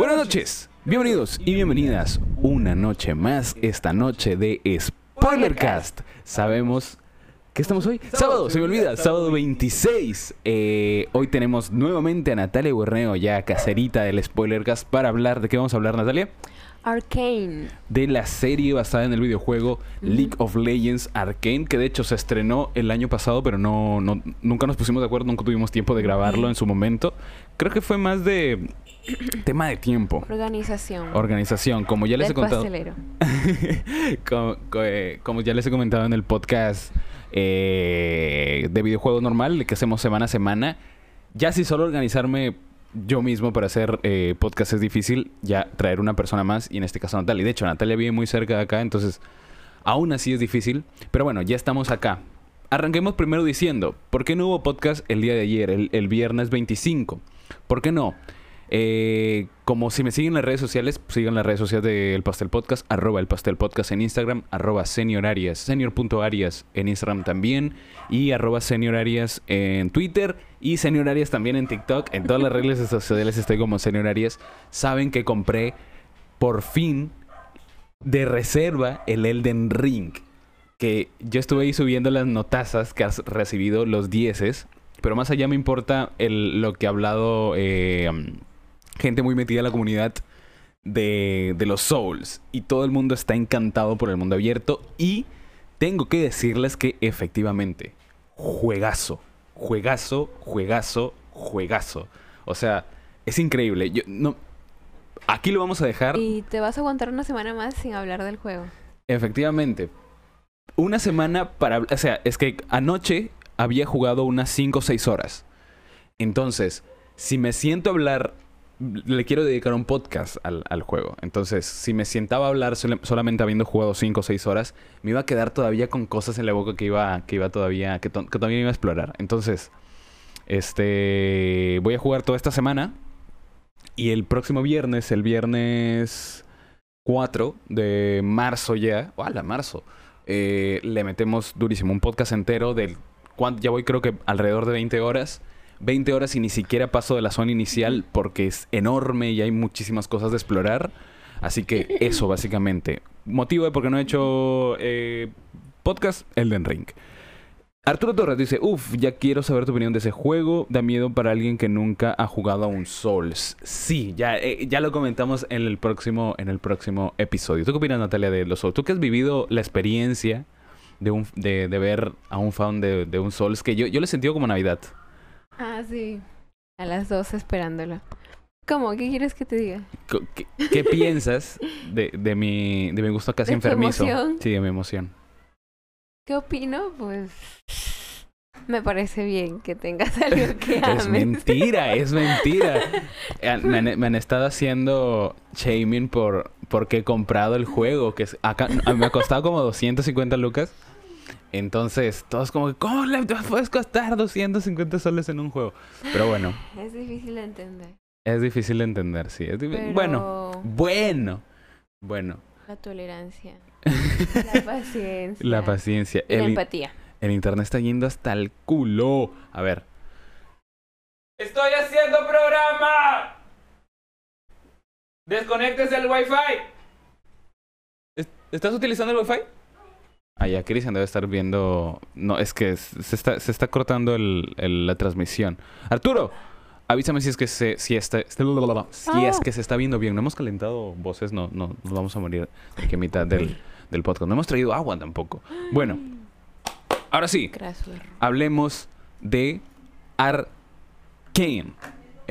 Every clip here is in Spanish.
Buenas noches, bienvenidos y bienvenidas una noche más, esta noche de Spoilercast. Sabemos que estamos hoy, sábado, se me olvida, sábado 26. Eh, hoy tenemos nuevamente a Natalia Guerneo, ya caserita del Spoilercast, para hablar de qué vamos a hablar, Natalia. Arcane. De la serie basada en el videojuego League of Legends Arcane, que de hecho se estrenó el año pasado, pero no, no nunca nos pusimos de acuerdo, nunca tuvimos tiempo de grabarlo en su momento. Creo que fue más de tema de tiempo. Organización. Organización, como ya les he contado. como, eh, como, ya les he comentado en el podcast eh, de videojuego normal que hacemos semana a semana. Ya si solo organizarme yo mismo para hacer eh, podcast es difícil, ya traer una persona más y en este caso Natalia. De hecho, Natalia vive muy cerca de acá, entonces aún así es difícil. Pero bueno, ya estamos acá. Arranquemos primero diciendo, ¿por qué no hubo podcast el día de ayer, el, el viernes 25? ¿Por qué no? Eh, como si me siguen en las redes sociales, sigan las redes sociales del Pastel Podcast, arroba el Pastel Podcast en Instagram, arroba seniorarias, senior.arias en Instagram también, y arroba seniorarias en Twitter, y seniorarias también en TikTok. En todas las redes sociales estoy como seniorarias. Saben que compré por fin de reserva el Elden Ring. Que yo estuve ahí subiendo las notazas que has recibido, los dieces. Pero más allá me importa lo que ha hablado eh, gente muy metida en la comunidad de, de los Souls. Y todo el mundo está encantado por el mundo abierto. Y tengo que decirles que efectivamente, juegazo, juegazo, juegazo, juegazo. O sea, es increíble. Yo, no, aquí lo vamos a dejar. Y te vas a aguantar una semana más sin hablar del juego. Efectivamente. Una semana para... O sea, es que anoche había jugado unas 5 o 6 horas. Entonces, si me siento a hablar le quiero dedicar un podcast al, al, juego. Entonces, si me sentaba a hablar solamente habiendo jugado 5 o 6 horas, me iba a quedar todavía con cosas en la boca que iba, que iba todavía, que, todavía iba a explorar. Entonces, este, voy a jugar toda esta semana. Y el próximo viernes, el viernes 4 de marzo ya, ¡Hola, marzo! Eh, le metemos durísimo un podcast entero del... Ya voy creo que alrededor de 20 horas 20 horas y ni siquiera paso de la zona inicial porque es enorme y hay muchísimas cosas de explorar. Así que eso, básicamente. Motivo de por qué no he hecho eh, podcast, Elden Ring. Arturo Torres dice, uff, ya quiero saber tu opinión de ese juego. Da miedo para alguien que nunca ha jugado a un Souls. Sí, ya, eh, ya lo comentamos en el, próximo, en el próximo episodio. ¿Tú qué opinas, Natalia, de los Souls? ¿Tú que has vivido la experiencia de, de, ver a un fan de, de un Souls? Que yo, yo lo he sentido como Navidad. Ah, sí. A las dos esperándolo. ¿Cómo? ¿Qué quieres que te diga? ¿Qué, qué piensas de, de, mi, de mi gusto casi ¿De enfermizo? emoción? Sí, de mi emoción. ¿Qué opino? Pues me parece bien que tengas algo que ames. Es mentira, es mentira. Eh, me, han, me han, estado haciendo shaming por porque he comprado el juego, que es acá me ha costado como 250 lucas. Entonces, todos como, ¿cómo le puedes costar 250 soles en un juego? Pero bueno. Es difícil de entender. Es difícil de entender, sí. Pero... Bueno, bueno, bueno. La tolerancia. la paciencia. La paciencia. Y la empatía. El internet está yendo hasta el culo. A ver. ¡Estoy haciendo programa! ¡Desconectes el wifi! ¿Estás utilizando el wifi? Ah, ya, Cristian debe estar viendo. No, es que se está, se está cortando el, el, la transmisión. Arturo, avísame si es que se, si está, si Ah. es que se está viendo bien. No hemos calentado voces, no, no, nos vamos a morir de que a mitad del, del podcast. No hemos traído agua tampoco. Bueno, ahora sí, hablemos de Arcane.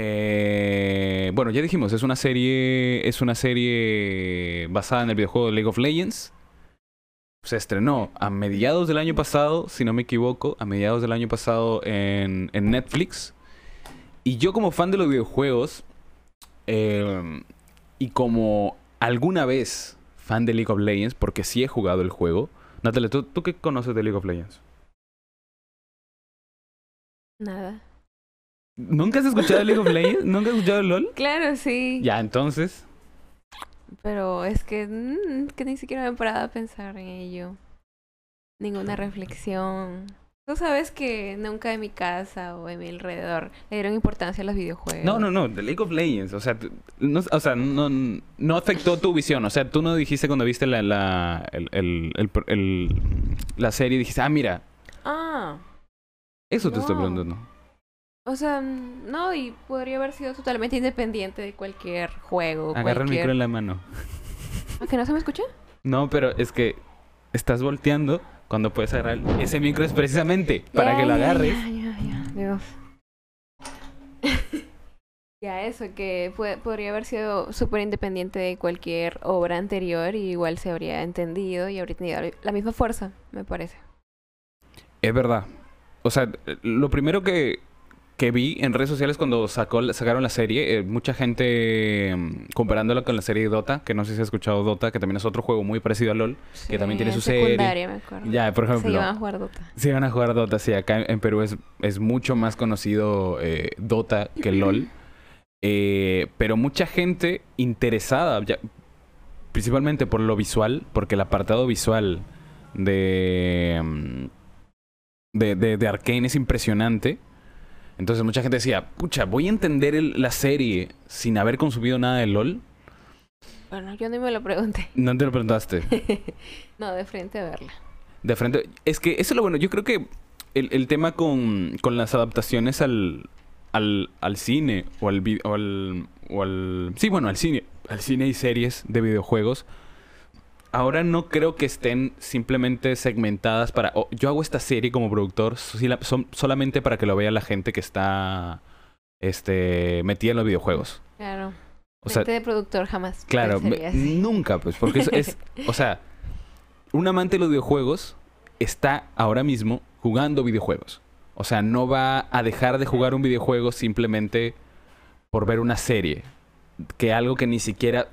Eh, bueno, ya dijimos, es una serie. Es una serie basada en el videojuego League of Legends se estrenó a mediados del año pasado, si no me equivoco, a mediados del año pasado en, en Netflix. Y yo como fan de los videojuegos, eh, y como alguna vez fan de League of Legends, porque sí he jugado el juego. Natalia, ¿tú, ¿tú qué conoces de League of Legends? Nada. ¿Nunca has escuchado de League of Legends? ¿Nunca has escuchado de LOL? Claro, sí. Ya, entonces... Pero es que, mm, que ni siquiera me he parado a pensar en ello. Ninguna reflexión. Tú sabes que nunca en mi casa o en mi alrededor le dieron importancia a los videojuegos. No, no, no, The League of Legends, o sea, no, o sea, no, no afectó tu visión, o sea, tú no dijiste cuando viste la, la, el, el, el, la serie, dijiste, ah, mira. Ah. Eso te estoy preguntando. O sea, no, y podría haber sido totalmente independiente de cualquier juego. Agarra el micro en la mano. ¿A que no se me escucha? No, pero es que estás volteando cuando puedes agarrar ese micro es precisamente para que lo agarres. Ya, ya, ya, Dios. ya, eso, que podría haber sido súper independiente de cualquier obra anterior y igual se habría entendido y habría tenido la misma fuerza, me parece. Es verdad. O sea, lo primero que, que vi en redes sociales cuando sacó, sacaron la serie, eh, mucha gente mm, comparándolo con la serie Dota, que no sé si has escuchado Dota, que también es otro juego muy parecido a LOL, que también tiene su serie. Me acuerdo. Ya, por ejemplo. Se iban a jugar Dota. Se iban a jugar Dota, sí. Acá en Perú es, es mucho más conocido eh, Dota que LOL. Eh, pero mucha gente interesada, principalmente por lo visual, porque el apartado visual de, mm, de, de, de Arkane es impresionante. Entonces mucha gente decía, pucha, voy a entender la serie sin haber consumido nada de LOL. Bueno, yo ni me lo pregunté. No te lo preguntaste. no, de frente a verla. De frente. Es que eso es lo bueno. Yo creo que el, tema con, con, las adaptaciones al, al, al cine o al, o al, o al... Sí, bueno, al cine. Al cine y series de videojuegos ahora no creo que estén simplemente segmentadas para... yo hago esta serie como productor solamente para que lo vea la gente que está este, metida en los videojuegos. Claro. O sea, de productor jamás. Claro, nunca, pues, porque es, O sea, un amante de los videojuegos está ahora mismo jugando videojuegos. O sea, no va a dejar de jugar un videojuego simplemente por ver una serie. Que algo que ni siquiera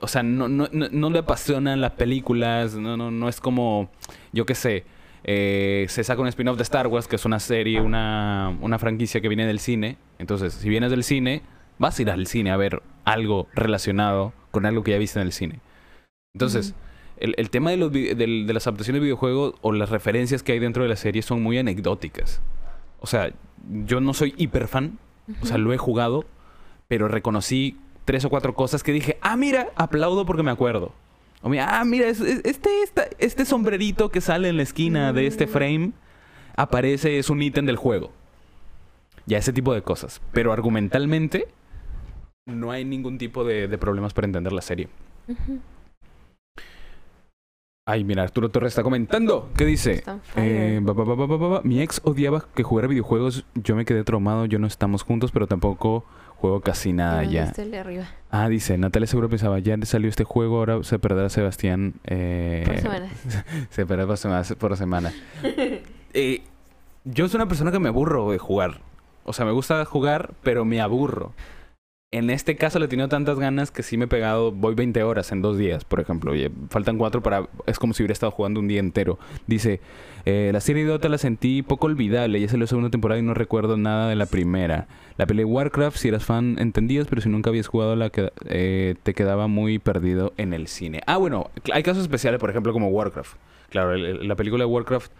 o sea, no, no, no, le apasionan las películas, no, no, no es como, yo qué sé, eh, se saca un spin-off de Star Wars, que es una serie, una, una franquicia que viene del cine. Entonces, si vienes del cine, vas a ir al cine a ver algo relacionado con algo que ya viste en el cine. Entonces, el, el, tema de, los, de, de, las adaptaciones de videojuegos o las referencias que hay dentro de la serie son muy anecdóticas. O sea, yo no soy hiper fan, o sea, lo he jugado, pero reconocí tres o cuatro cosas que dije, ah, mira, aplaudo porque me acuerdo. O mira, ah, mira, este, este sombrerito que sale en la esquina de este mm. frame aparece, es un ítem del juego. Ya ese tipo de cosas. Pero argumentalmente, no hay ningún tipo de, problemas para entender la serie. Ay, mira, Arturo Torres está comentando. ¿Qué dice? Eh, Mi ex odiaba que jugara videojuegos. Yo me quedé traumado. Yo no estamos juntos, pero tampoco juego casi nada ya. Ah, dice, Natalia seguro pensaba, ya salió este juego, ahora se perderá Sebastián. Eh, por semana. se perderá por semana. Por semana. eh, yo soy una persona que me aburro de jugar. O sea, me gusta jugar, pero me aburro. En este caso le he tenido tantas ganas que sí me he pegado, voy 20 horas en dos días, por ejemplo. Y faltan cuatro para... Es como si hubiera estado jugando un día entero. Dice, eh, la serie Dota la sentí poco olvidable. Ya salió la segunda temporada y no recuerdo nada de la primera. La pelea Warcraft, si eras fan, entendías, pero si nunca habías jugado, la que, eh, te quedaba muy perdido en el cine. Ah, bueno, hay casos especiales, por ejemplo, como Warcraft. Claro, la película de Warcraft...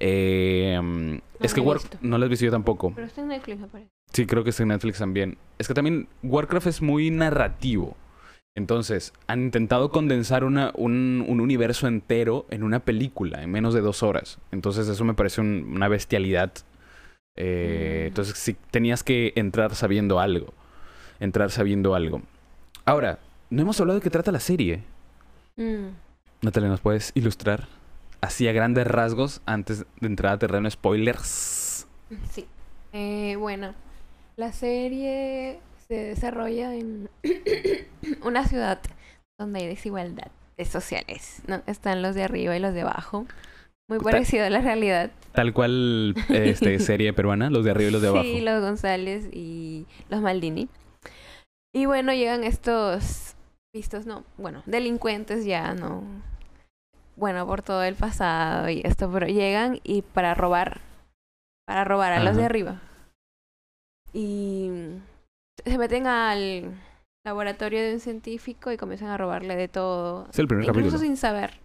Eh, es que Warcraft... No la has visto yo tampoco. Pero está en Netflix, me parece. Sí, creo que está en Netflix también. Es que también Warcraft es muy narrativo. Entonces, han intentado condensar una, un, un, universo entero en una película, en menos de dos horas. Entonces, eso me parece una bestialidad. Eh, mm. Entonces, sí, tenías que entrar sabiendo algo. Entrar sabiendo algo. Ahora, no hemos hablado de qué trata la serie. Mm. Natalia, ¿nos puedes ilustrar? Así a grandes rasgos, antes de entrar a terreno spoilers. Sí. Eh, bueno, la serie se desarrolla en una ciudad donde hay desigualdad de sociales, ¿no? Están los de arriba y los de abajo. Muy parecido a la realidad. Tal cual este, serie peruana, los de arriba y los de abajo. Sí, los González y los Maldini. Y bueno, llegan estos vistos, no, bueno, delincuentes ya, ¿no? Bueno, por todo el pasado y esto, pero llegan y para robar, para robar a los de arriba. Y se meten al laboratorio de un científico y comienzan a robarle de todo. Es el primer incluso sin saber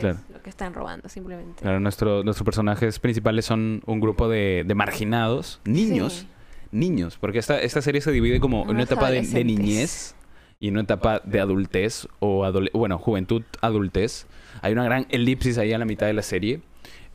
lo que están robando, simplemente. Claro, nuestro, nuestros personajes principales son un grupo de, de marginados, niños, niños, porque esta, esta serie se divide como en una etapa de, niñez y una etapa de adultez o bueno, juventud, adultez. Hay una gran elipsis ahí a la mitad de la serie.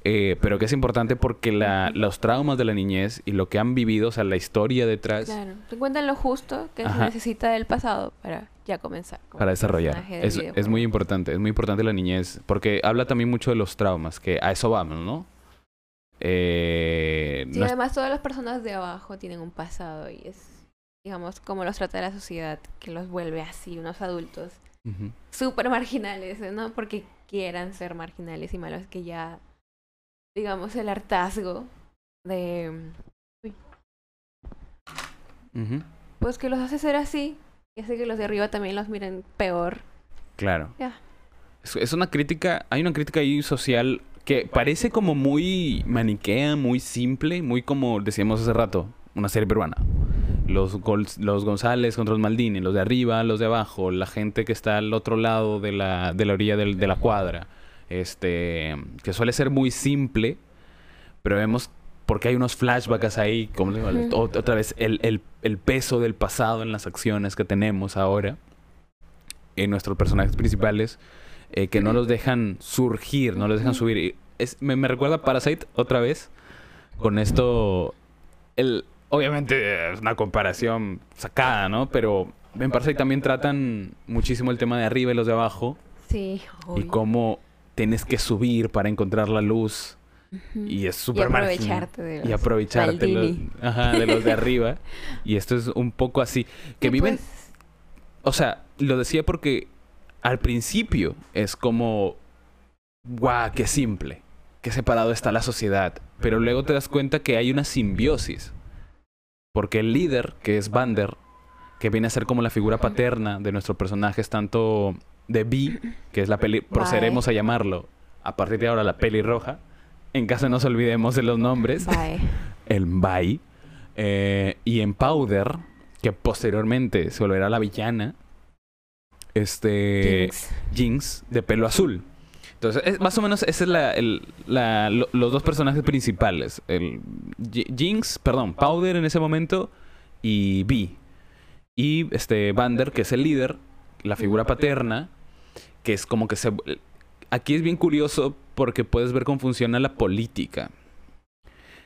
Eh, pero que es importante porque la, los traumas de la niñez y lo que han vivido, o sea, la historia detrás. Claro, te cuentan lo justo que se necesita del pasado para ya comenzar. Para desarrollar. Es, es, muy importante, es muy importante la niñez, porque habla también mucho de los traumas, que a eso vamos, ¿no? Eh, sí, además todas las personas de abajo tienen un pasado y es, digamos, como los trata la sociedad, que los vuelve así, unos adultos súper marginales, ¿no? Porque quieran ser marginales y malos, que ya, digamos, el hartazgo de... Pues que los hace ser así y hace que los de arriba también los miren peor. Claro. Es, una crítica, hay una crítica ahí social que parece como muy maniquea, muy simple, muy como decíamos hace rato, una serie peruana. Los, los González contra los Maldini, los de arriba, los de abajo, la gente que está al otro lado de la, de la orilla de la cuadra. Este, que suele ser muy simple, pero vemos porque hay unos flashbacks ahí, como otra vez, el, el, el, peso del pasado en las acciones que tenemos ahora en nuestros personajes principales, eh, que no los dejan surgir, no los dejan subir. Es, me, me, recuerda Parasite otra vez, con esto, el, obviamente es una comparación sacada, ¿no? Pero en Parasite también tratan muchísimo el tema de arriba y los de abajo. Sí. Y cómo tienes que subir para encontrar la luz y es súper Y aprovecharte de los Y aprovecharte de los, de arriba. y esto es un poco así. Que viven... Pues o sea, lo decía porque al principio es como... ¡Guau! ¡Qué simple! ¡Qué separado está la sociedad! Pero luego te das cuenta que hay una simbiosis. Porque el líder, que es Vander, que viene a ser como la figura paterna de nuestros personajes, tanto de Vi, que es la peli, procederemos a llamarlo a partir de ahora la peli roja, en caso nos olvidemos de los nombres. el Bai. Eh, y en Powder, que posteriormente se volverá la villana. Este. Jinx. de pelo azul. Entonces, más o menos, ese es la, la, los dos personajes principales. El Jinx, perdón, Powder en ese momento y Vi. Y este Vander, que es el líder, la figura paterna, que es como que se aquí es bien curioso porque puedes ver cómo funciona la política.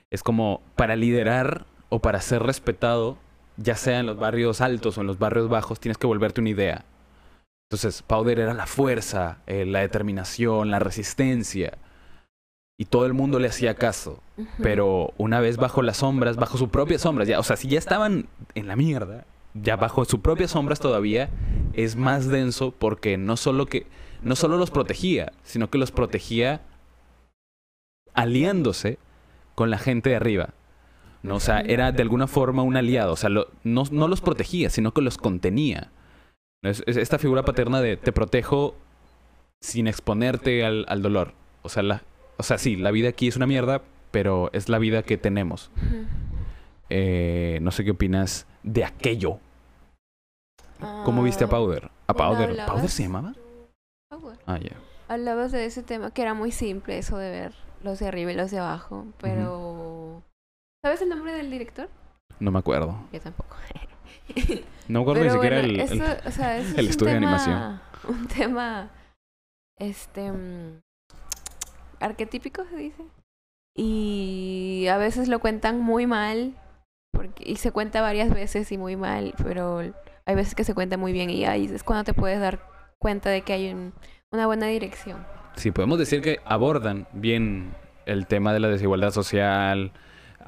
Es como para liderar o para ser respetado, ya sea en los barrios altos o en los barrios bajos, tienes que volverte una idea. Entonces, Powder era la fuerza, eh, la determinación, la resistencia. Y todo el mundo le hacía caso. Pero una vez bajo las sombras, bajo sus propias sombras, ya, o sea, si ya estaban en la mierda, ya bajo sus propias sombras todavía es más denso porque no solo que no solo los protegía, sino que los protegía aliándose con la gente de arriba. ¿no? O sea, era de alguna forma un aliado. O sea, no, no, los protegía, sino que los contenía. Es, esta figura paterna de te protejo sin exponerte al, al dolor. O sea, la, o sea, sí, la vida aquí es una mierda, pero es la vida que tenemos. Eh, no sé qué opinas de aquello. ¿Cómo viste a ah, Powder? ¿A Powder? ¿Powder se llamaba? Ah, ya. Hablabas de ese tema que era muy simple, eso de ver los de arriba y los de abajo, pero... ¿Sabes el nombre del director? No me acuerdo. Yo tampoco. no me acuerdo ni siquiera el, el, estudio de animación. Un tema, este, mm, arquetípico se dice. Y a veces lo cuentan muy mal, porque, y se cuenta varias veces y muy mal, pero hay veces que se cuenta muy bien y ahí es cuando te puedes dar cuenta de que hay una buena dirección. Sí, podemos decir que abordan bien el tema de la desigualdad social.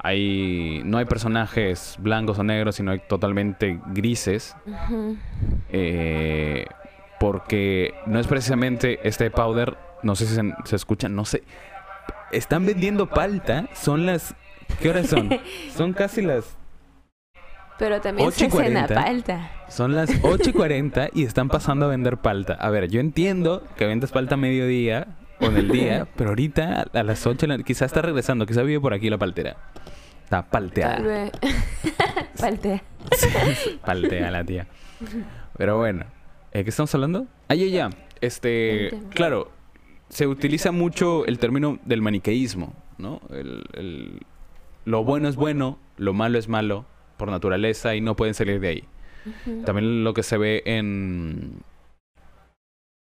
Hay, no hay personajes blancos o negros, sino hay totalmente grises. Eh, porque no es precisamente este powder, no sé si se, se escucha, no sé. Están vendiendo palta, son las... ¿Qué horas son? son casi las pero también se cena palta. Son las 8 y 40 y están pasando a vender palta. A ver, yo entiendo que vendes palta a mediodía o en el día, pero ahorita a las 8 quizás está regresando, quizás vive por aquí la paltera. Está palteada. Paltea. paltea la tía. Pero bueno, ¿eh, ¿qué estamos hablando? Ah, ya, ya. Este, claro, se utiliza mucho el término del maniqueísmo, ¿no? lo bueno es bueno, lo malo es malo por naturaleza y no pueden salir de ahí. También lo que se ve en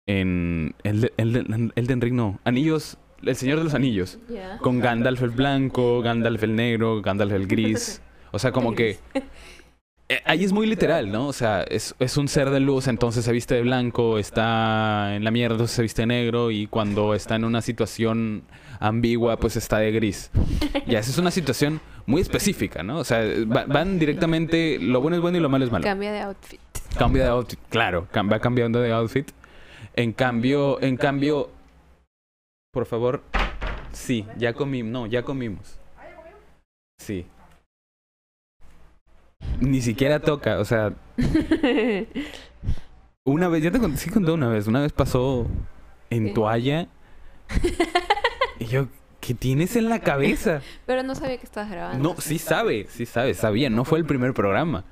en el, el, Elden Ring, no, Anillos, El Señor de los Anillos, con Gandalf el blanco, Gandalf el negro, Gandalf el gris, o sea, como que eh, ahí es muy literal, ¿no? O sea, es, es, un ser de luz, entonces se viste de blanco, está en la mierda, entonces se viste de negro, y cuando está en una situación ambigua, pues está de gris. Ya, esa es una situación muy específica, ¿no? O sea, van directamente, lo bueno es bueno y lo malo es malo. Cambia de outfit. Cambia de outfit, claro, va cambiando de outfit. En cambio, en cambio, por favor, sí, ya comimos, no, ya comimos. Sí. Ni siquiera toca, o sea. Una vez, ya te conté, sí conté una vez, una vez pasó en toalla. Y yo, ¿qué tienes en la cabeza? Pero no sabía que estabas grabando. No, sí sabe, sí sabe, sabía, no fue el primer programa.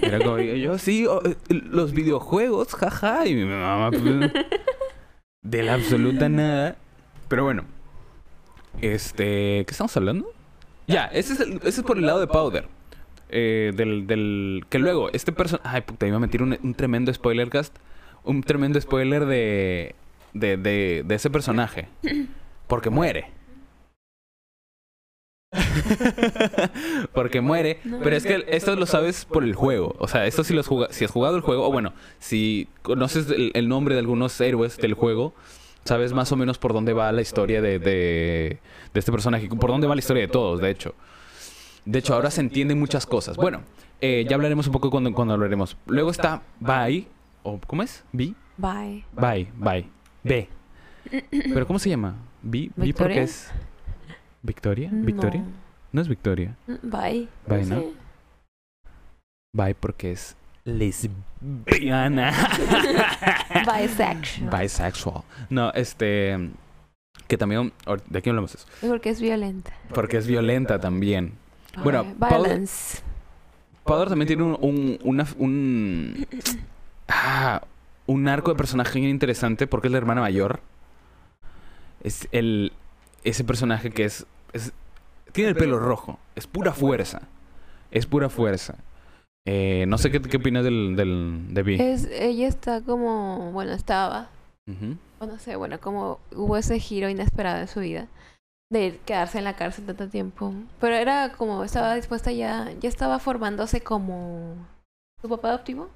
Era como, yo, sí, oh, eh, los videojuegos, jaja, y mi mamá, pues, de la absoluta nada. Pero bueno, este, ¿qué estamos hablando? Ya, ese es, ese es por el lado de Powder. Eh, del, del, que luego, este personaje... Ay, puta, iba a meter un, un, tremendo spoiler cast. Un tremendo spoiler de, de, de, de ese personaje. Porque muere. porque muere. pero es que esto lo sabes por el juego. O sea, esto si, lo has jugado, si has jugado el juego, o bueno, si conoces el, nombre de algunos héroes del juego, sabes más o menos por dónde va la historia de, de, de este personaje. Por dónde va la historia de todos, de hecho. De hecho, ahora se entienden muchas cosas. Bueno, eh, ya hablaremos un poco cuando, cuando hablaremos. Luego está Bye, o ¿cómo es? ¿B? Bye. Bye, bye. B. ¿Pero cómo se llama? ¿B? ¿B porque es Victoria? ¿Victoria? No, es Victoria. Bye. Bye, ¿no? Bye porque es lesbiana. Bisexual. Bisexual. No, este... Que también... ¿De qué hablamos eso? Porque es violenta. Porque es violenta también. Bueno, Violence. Powder, también tiene un, un, un, ah, un arco de personaje interesante porque es la hermana mayor. Es el ese personaje que es, es tiene el pelo rojo, es pura fuerza, es pura fuerza. Eh, no sé qué, qué opinas del, del de Vi. Es, ella está como, bueno, estaba, o no sé, bueno, como hubo ese giro inesperado en su vida de quedarse en la cárcel tanto tiempo. Pero era como, estaba dispuesta ya, ya estaba formándose como su papá adoptivo.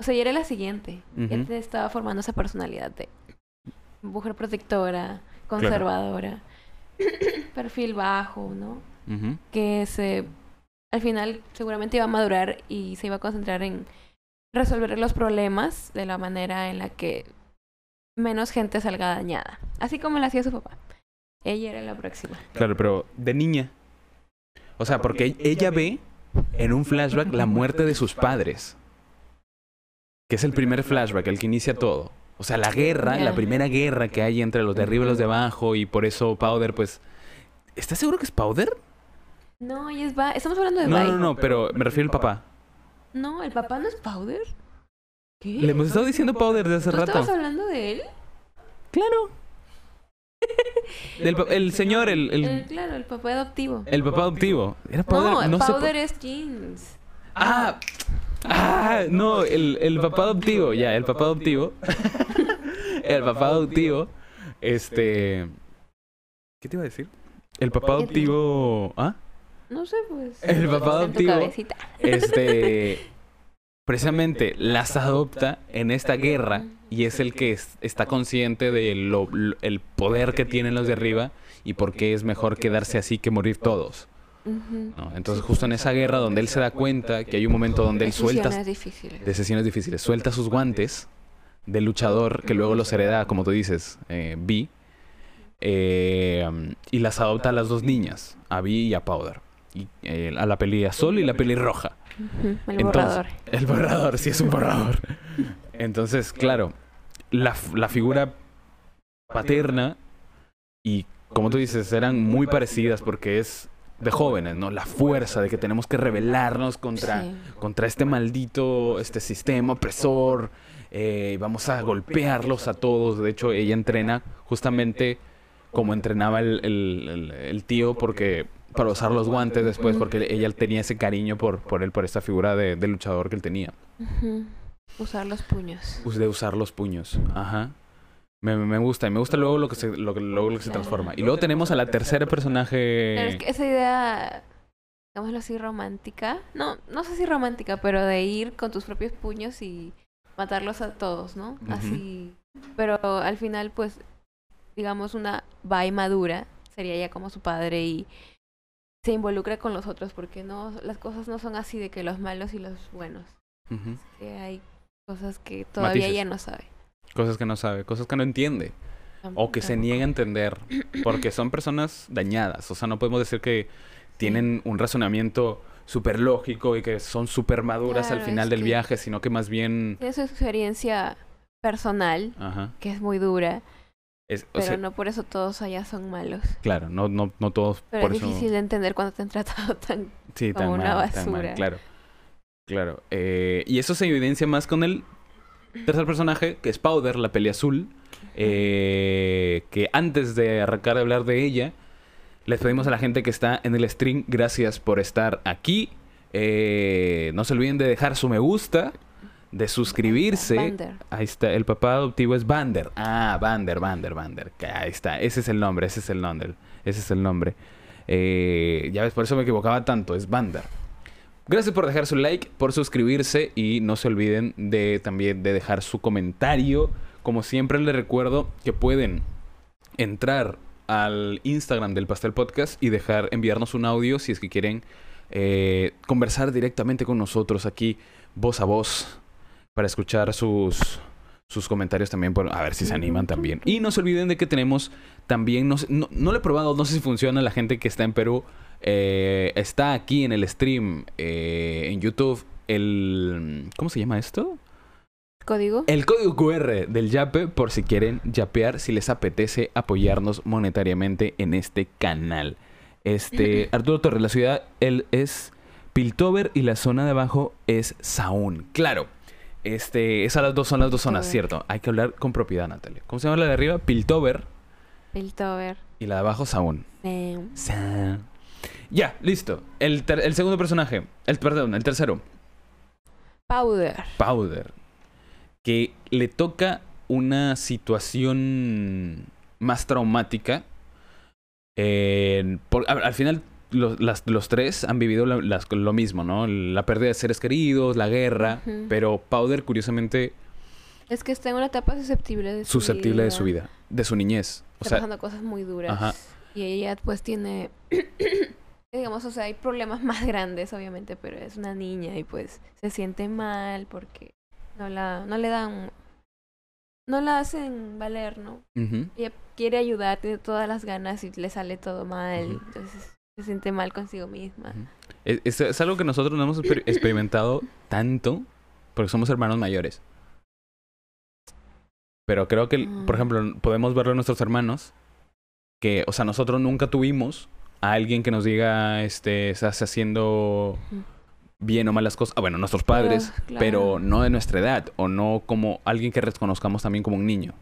O sea, ya era la siguiente. Ya estaba formando esa personalidad de mujer protectora, conservadora, perfil bajo, ¿no? Que se, al final seguramente iba a madurar y se iba a concentrar en resolver los problemas de la manera en la que menos gente salga dañada. Así como lo hacía su papá. Ella era la próxima. Claro, pero de niña. O sea, porque ella ve en un flashback la muerte de sus padres. Que es el primer flashback, el que inicia todo. O sea, la guerra, la primera guerra que hay entre los de arriba y los de abajo, y por eso Powder, pues. ¿Estás seguro que es Powder? No, ella es va Estamos hablando de No, no, no, pero me refiero al papá. No, el papá no es Powder. ¿Qué? Le hemos estado diciendo Powder de hace rato. ¿Estás hablando de él? Claro. el señor, el, Claro, el papá adoptivo. El papá adoptivo. Era Powder. No, Powder es Jeans. Ah, ah, no, el, el papá adoptivo, ya, el papá adoptivo. el papá adoptivo, este... ¿Qué te iba a decir? El papá adoptivo... ¿Ah? No sé, pues. El papá adoptivo, este... Precisamente las adopta en esta guerra y es el que está consciente del el poder que tienen los de arriba y por qué es mejor quedarse así que morir todos. Entonces justo en esa guerra donde él se da cuenta que hay un momento donde él suelta difíciles. decisiones difíciles, suelta sus guantes de luchador que luego los hereda, como tú dices, eh, Vi, eh, y las adopta a las dos niñas, a Vi y a Powder, y, eh, a la peli azul y la peli roja. El borrador. El borrador, sí es un borrador. Entonces, claro, la, la figura paterna y, como tú dices, eran muy parecidas porque es de jóvenes, ¿no? La fuerza de que tenemos que rebelarnos contra, contra este maldito este sistema opresor, eh, vamos a golpearlos a todos. De hecho, ella entrena justamente como entrenaba el, tío porque para usar los guantes después, porque ella tenía ese cariño por, por él, por esta figura de, luchador que él tenía. Usar los puños. De usar los puños, ajá. Me, me gusta, y me gusta luego lo que se, lo, luego lo que se transforma. Y luego tenemos a la tercera personaje... esa idea, digámoslo así, romántica. No, no sé si romántica, pero de ir con tus propios puños y matarlos a todos, ¿no? Así. Pero al final, pues, digamos, una Bai madura sería ya como su padre y se involucra con los otros porque no las cosas no son así de que los malos y los buenos. que hay cosas que todavía ella no sabe. Cosas que no sabe, cosas que no entiende. O que se niega a entender. Porque son personas dañadas. O sea, no podemos decir que tienen un razonamiento súper lógico y que son súper maduras al final del viaje, sino que más bien... Es su experiencia personal, que es muy dura. Pero no por eso todos allá son malos. Claro, no, no, no todos pero es difícil de entender cuando te han tratado tan como una basura. claro. Claro. Eh, y eso se evidencia más con el tercer personaje, que es Powder, la peli azul. Eh, que antes de arrancar a hablar de ella, les pedimos a la gente que está en el stream, gracias por estar aquí. Eh, no se olviden de dejar su me gusta, de suscribirse. Ahí está, el papá adoptivo es Bander. Ah, Bander, Bander, Bander. Ahí está, ese es el nombre, ese es el nombre. Ese es el nombre. Eh, ya ves, por eso me equivocaba tanto, es Bander. Gracias por dejar su like, por suscribirse y no se olviden de también de dejar su comentario. Como siempre les recuerdo que pueden entrar al Instagram del Pastel Podcast y dejar enviarnos un audio si es que quieren eh, conversar directamente con nosotros aquí voz a voz para escuchar sus sus comentarios también, por, a ver si se animan también. Y no se olviden de que tenemos también, no, no, no lo he probado, no sé si funciona la gente que está en Perú, eh, está aquí en el stream eh, en YouTube el... ¿Cómo se llama esto? ¿Código? El código QR del Yape por si quieren yapear, si les apetece apoyarnos monetariamente en este canal. Este, Arturo Torres, la ciudad, él es Piltover y la zona de abajo es Saún. Claro, este, esas las dos son las dos zonas, ¿cierto? Hay que hablar con propiedad, Natalia. ¿Cómo se llama la de arriba? Piltover. Piltover. Y la de abajo, Saún. Saún. Ya, listo. El, el segundo personaje. El, perdón, el tercero. Powder. Powder. Que le toca una situación más traumática. al, final, los, tres han vivido lo mismo, ¿no? La pérdida de seres queridos, la guerra. Pero Powder, curiosamente. Es que está en una etapa susceptible de su susceptible de su vida, de su niñez. Está pasando cosas muy duras. Y ella, pues, tiene digamos, o sea, hay problemas más grandes, obviamente, pero es una niña y pues se siente mal porque no la, no le dan, no la hacen valer, ¿no? Ella quiere ayudar, tiene todas las ganas y le sale todo mal, entonces se siente mal consigo misma. es, algo que nosotros no hemos experimentado tanto porque somos hermanos mayores. Pero creo que, por ah. ejemplo, podemos verlo en nuestros hermanos, que, o sea, nosotros nunca tuvimos a alguien que nos diga, este, estás haciendo bien o malas cosas. Ah, bueno, nuestros padres, pero no de nuestra edad, o no como alguien que reconozcamos también como un niño.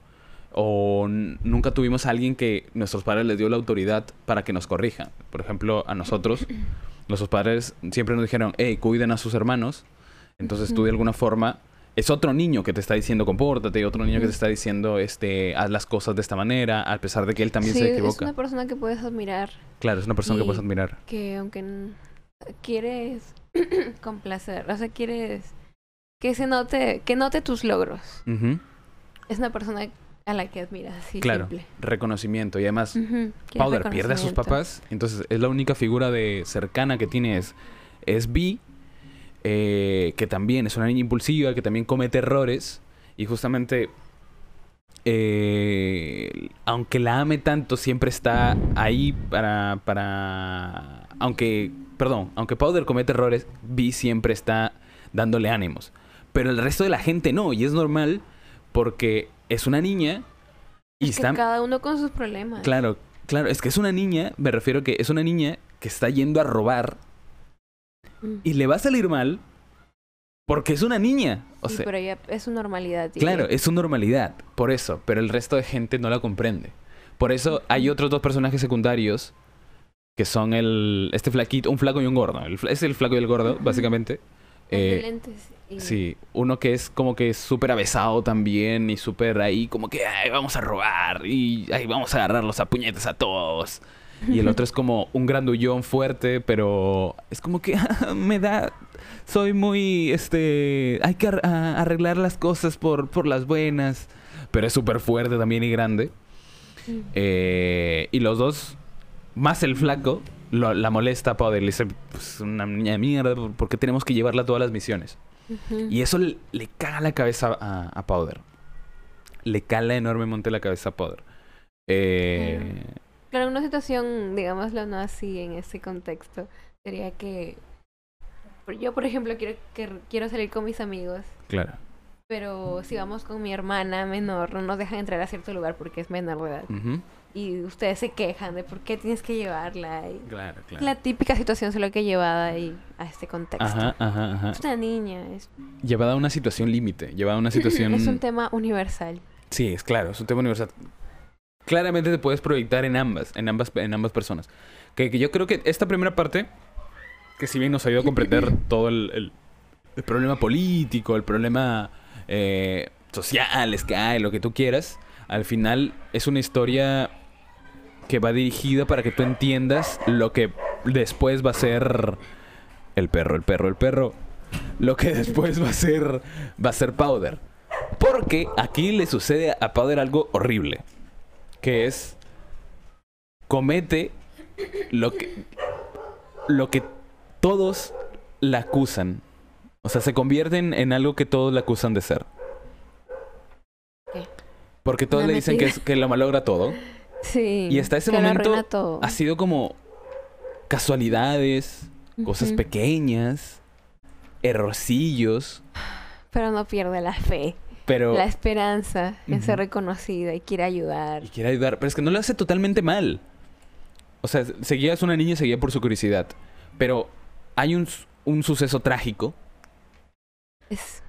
O nunca tuvimos a alguien que nuestros padres les dio la autoridad para que nos corrija. Por ejemplo, a nosotros, nuestros padres siempre nos dijeron, hey, cuiden a sus hermanos. Entonces tú de alguna forma es otro niño que te está diciendo compórtate, otro niño que te está diciendo este haz las cosas de esta manera, a pesar de que él también se equivoca. Es una persona que puedes admirar. Claro, es una persona que puedes admirar. Que aunque quieres complacer, o sea, quieres que se note, que note tus logros. Es una persona a la que admiras, sí, Claro, reconocimiento. Y además, Powder pierde a sus papás, entonces es la única figura de cercana que tiene es, es B eh, que también es una niña impulsiva, que también comete errores. Y justamente, eh, aunque la ame tanto, siempre está ahí para, para... Aunque, perdón, aunque Powder comete errores, Vi siempre está dándole ánimos. Pero el resto de la gente no, y es normal porque es una niña y está... cada uno con sus problemas. Claro, claro, es que es una niña, me refiero que es una niña que está yendo a robar y le va a salir mal, Porque es una niña. O sí, sea, pero ella es su normalidad. Claro, es su normalidad. Por eso. Pero el resto de gente no la comprende. Por eso hay otros dos personajes secundarios que son el este flaquito, un flaco y un gordo. es el flaco y el gordo, básicamente. Eh, sí, uno que es como que súper avesado también y súper ahí como que Ay, vamos a robar y Ay, vamos a agarrarlos a puñetes a todos. Y el otro es como un grandullón fuerte, pero es como que me da soy muy este hay que arreglar las cosas por por las buenas, pero es súper fuerte también y grande. Eh, y los dos más el flaco la molesta a Powder. Le dice, pues una niña mierda, ¿por qué tenemos que llevarla a todas las misiones? Y eso le, caga la cabeza a, Powder. Le cala enormemente la cabeza a Powder. Eh... Claro, una situación, digámoslo no así, en ese contexto, sería que yo, por ejemplo, quiero, que, quiero salir con mis amigos. Claro. Pero si vamos con mi hermana menor, no nos dejan entrar a cierto lugar porque es menor de edad y ustedes se quejan de por qué tienes que llevarla. claro, claro. La típica situación solo que llevada ahí a este contexto. Ajá, ajá, ajá. Es una niña. Es... Llevada a una situación límite, llevada a una situación... es un tema universal. Sí, es claro, es un tema universal. Claramente te puedes proyectar en ambas, en ambas, en ambas personas. Que, que yo creo que esta primera parte, que si bien nos ayudó a comprender todo el, el, problema político, el problema eh, social, es que hay, lo que tú quieras, al final es una historia que va dirigida para que tú entiendas lo que después va a ser el perro, el perro, el perro. Lo que después va a ser va a ser Powder. Porque aquí le sucede a Powder algo horrible, que es comete lo que lo que todos la acusan. O sea, se convierten en algo que todos la acusan de ser. Porque todos le dicen que, es, que lo malogra todo. Sí. Y hasta ese momento ha sido como casualidades, cosas pequeñas, errorcillos. Pero no pierde la fe. Pero, la esperanza en ser reconocida y quiere ayudar. Y quiere ayudar. Pero es que no lo hace totalmente mal. O sea, seguía es una niña y seguía por su curiosidad. Pero hay un, un suceso trágico. Es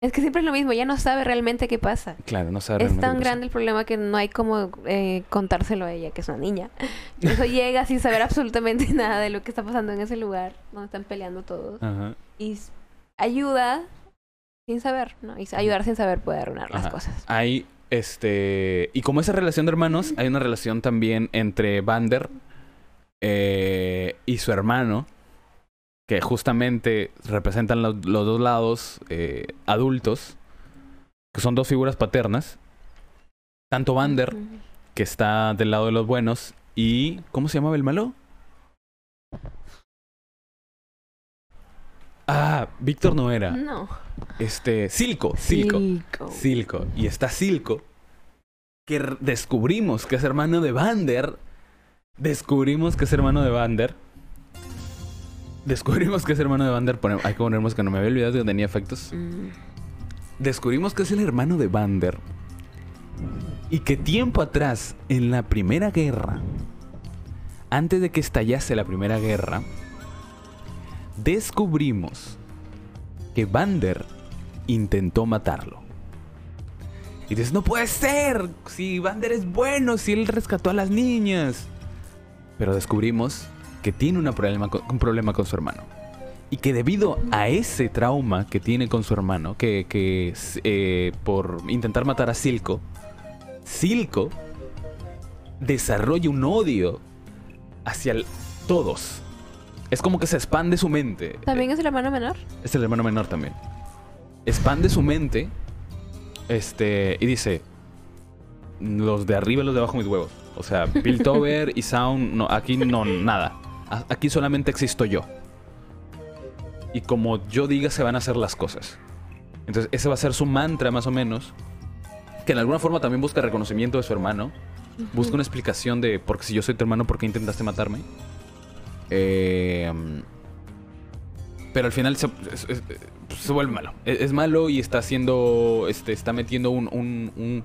es que siempre es lo mismo, ya no sabe realmente qué pasa. Claro, no sabe Es tan grande el problema que no hay como eh, contárselo a ella, que es una niña. Eso llega sin saber absolutamente nada de lo que está pasando en ese lugar, donde están peleando todos. Y ayuda sin saber, ¿no? Y ayudar sin saber puede arruinar las cosas. Hay, este... Y como esa relación de hermanos, hay una relación también entre Vander eh, y su hermano que justamente representan los, dos lados eh, adultos, que son dos figuras paternas. Tanto Vander, que está del lado de los buenos, y... ¿Cómo se llamaba el malo? Ah, Víctor no era. No. Este, Silco, Silco. Silco. Y está Silco, que descubrimos que es hermano de Vander. Descubrimos que es hermano de Vander Descubrimos que es hermano de Vander. Hay que poner que no me había olvidado que tenía efectos. Mm. Descubrimos que es el hermano de Vander. Y que tiempo atrás, en la Primera Guerra, antes de que estallase la Primera Guerra, descubrimos que Vander intentó matarlo. Y dices, no puede ser, si Vander es bueno, si él rescató a las niñas. Pero descubrimos que tiene una problema un problema con su hermano. Y que debido a ese trauma que tiene con su hermano, que, que eh, por intentar matar a Silco, Silco desarrolla un odio hacia todos. Es como que se expande su mente. ¿También es el hermano menor? Es el hermano menor también. Expande su mente. Este. Y dice. Los de arriba y los de abajo mis huevos. O sea, Piltover y Sound. No, aquí no, nada. Aquí solamente existo yo. Y como yo diga, se van a hacer las cosas. Entonces, ese va a ser su mantra, más o menos. Que en alguna forma también busca reconocimiento de su hermano. Busca una explicación de, porque si yo soy tu hermano, ¿por qué intentaste matarme? Eh, pero al final se, vuelve malo. Es, malo y está haciendo. Este, está metiendo un, un,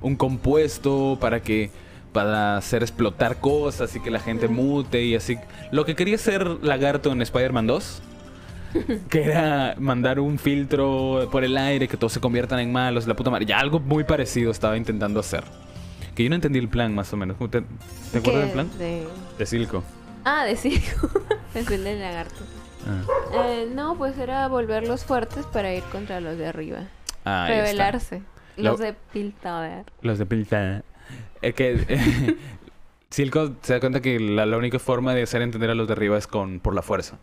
un compuesto para que para hacer explotar cosas y que la gente mute y así. Lo que quería ser Lagarto en Spider-Man 2, que era mandar un filtro por el aire, que todos se conviertan en malos, la puta madre. Ya algo muy parecido estaba intentando hacer. Que yo no entendí el plan, más o menos. ¿Te, te acuerdas del plan? De... de Silco. Ah, de Silco. Pensé el lagarto. Ah. Eh, no, pues era volverlos fuertes para ir contra los de arriba. Ah, Revelarse. Los de Piltover. Los de Piltover. Es que Silco se da cuenta que la, única forma de hacer entender a los de arriba es con por la fuerza.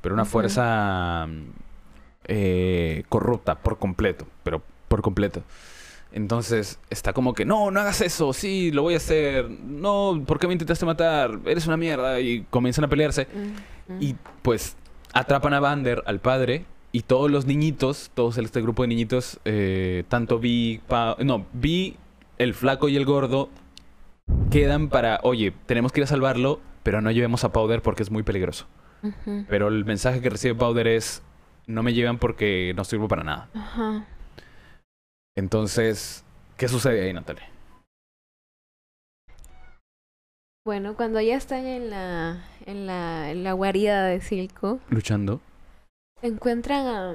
Pero una fuerza eh, corrupta por completo. Pero por completo. Entonces está como que, no, no hagas eso, sí, lo voy a hacer, no, ¿por qué me intentaste matar? Eres una mierda. Y comienzan a pelearse. Y pues atrapan a Vander, al padre, y todos los niñitos, todos este grupo de niñitos, eh, tanto Vi, no, Vi, el flaco y el gordo, quedan para, oye, tenemos que ir a salvarlo, pero no llevemos a Powder porque es muy peligroso. Pero el mensaje que recibe Powder es, no me llevan porque no sirvo para nada. Ajá. Entonces, ¿qué sucede ahí, Natalia? Bueno, cuando ya están en la, en la, en la guarida de Silco. Luchando. Encuentran a,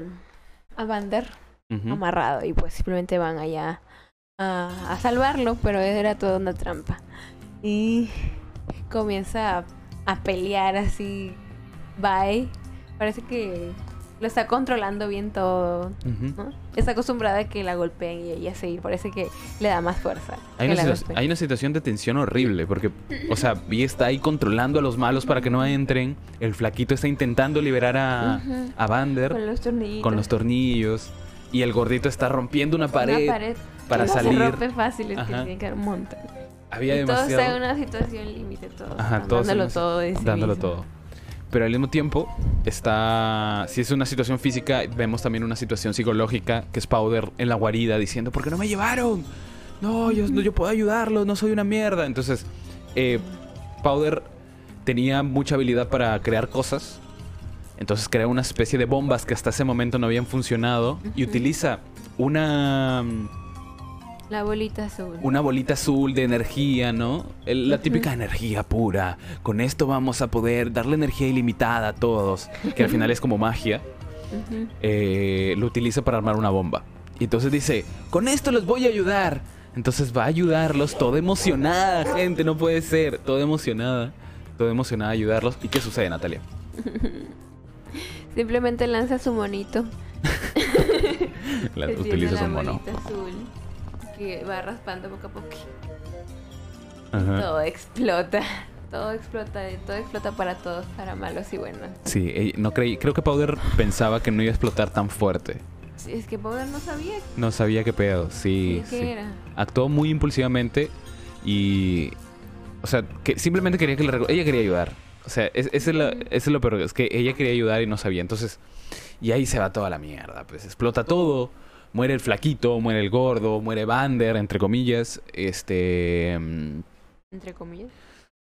a Vander amarrado y pues simplemente van allá a, a, salvarlo, pero era toda una trampa. Y comienza a, a pelear así. Bye. Parece que lo está controlando bien todo. Está acostumbrada a que la golpeen y ella seguir. Parece que le da más fuerza. Hay una, situación de tensión horrible. Porque, o sea, Vi está ahí controlando a los malos para que no entren. El flaquito está intentando liberar a, a Vander. Con los tornillos. Con los tornillos. Y el gordito está rompiendo una pared. Para salir. Se rompe fácil, es que tiene que un montón. Había y Todos están en una situación límite. Ajá, dándolo todo. dándolo todo. Pero al mismo tiempo, está. Si es una situación física, vemos también una situación psicológica, que es Powder en la guarida diciendo: ¿Por qué no me llevaron? No, yo, yo puedo ayudarlo, no soy una mierda. Entonces, eh, Powder tenía mucha habilidad para crear cosas. Entonces crea una especie de bombas que hasta ese momento no habían funcionado. Y utiliza una la bolita azul. Una bolita azul de energía, ¿no? la típica energía pura. Con esto vamos a poder darle energía ilimitada a todos. Que al final es como magia. Eh, lo utiliza para armar una bomba. Y entonces dice, con esto los voy a ayudar. Entonces va a ayudarlos, toda emocionada, gente, no puede ser. Toda emocionada. Toda emocionada a ayudarlos. ¿Y qué sucede, Natalia? Simplemente lanza su monito. utiliza su mono. Azul que va raspando poco a poco. Todo explota. Todo explota, todo explota para todos, para malos y buenos. Sí, no creí, creo que Powder pensaba que no iba a explotar tan fuerte. Sí, es que Powder no sabía. No sabía qué pedo, sí. ¿Qué era? Actuó muy impulsivamente y... O sea, que simplemente quería que le... Ella quería ayudar. O sea, ese es, lo, es lo peor, es que ella quería ayudar y no sabía. Entonces, y ahí se va toda la mierda. Pues explota todo muere el flaquito, muere el gordo, muere Vander, entre comillas. Este. Mm, entre comillas.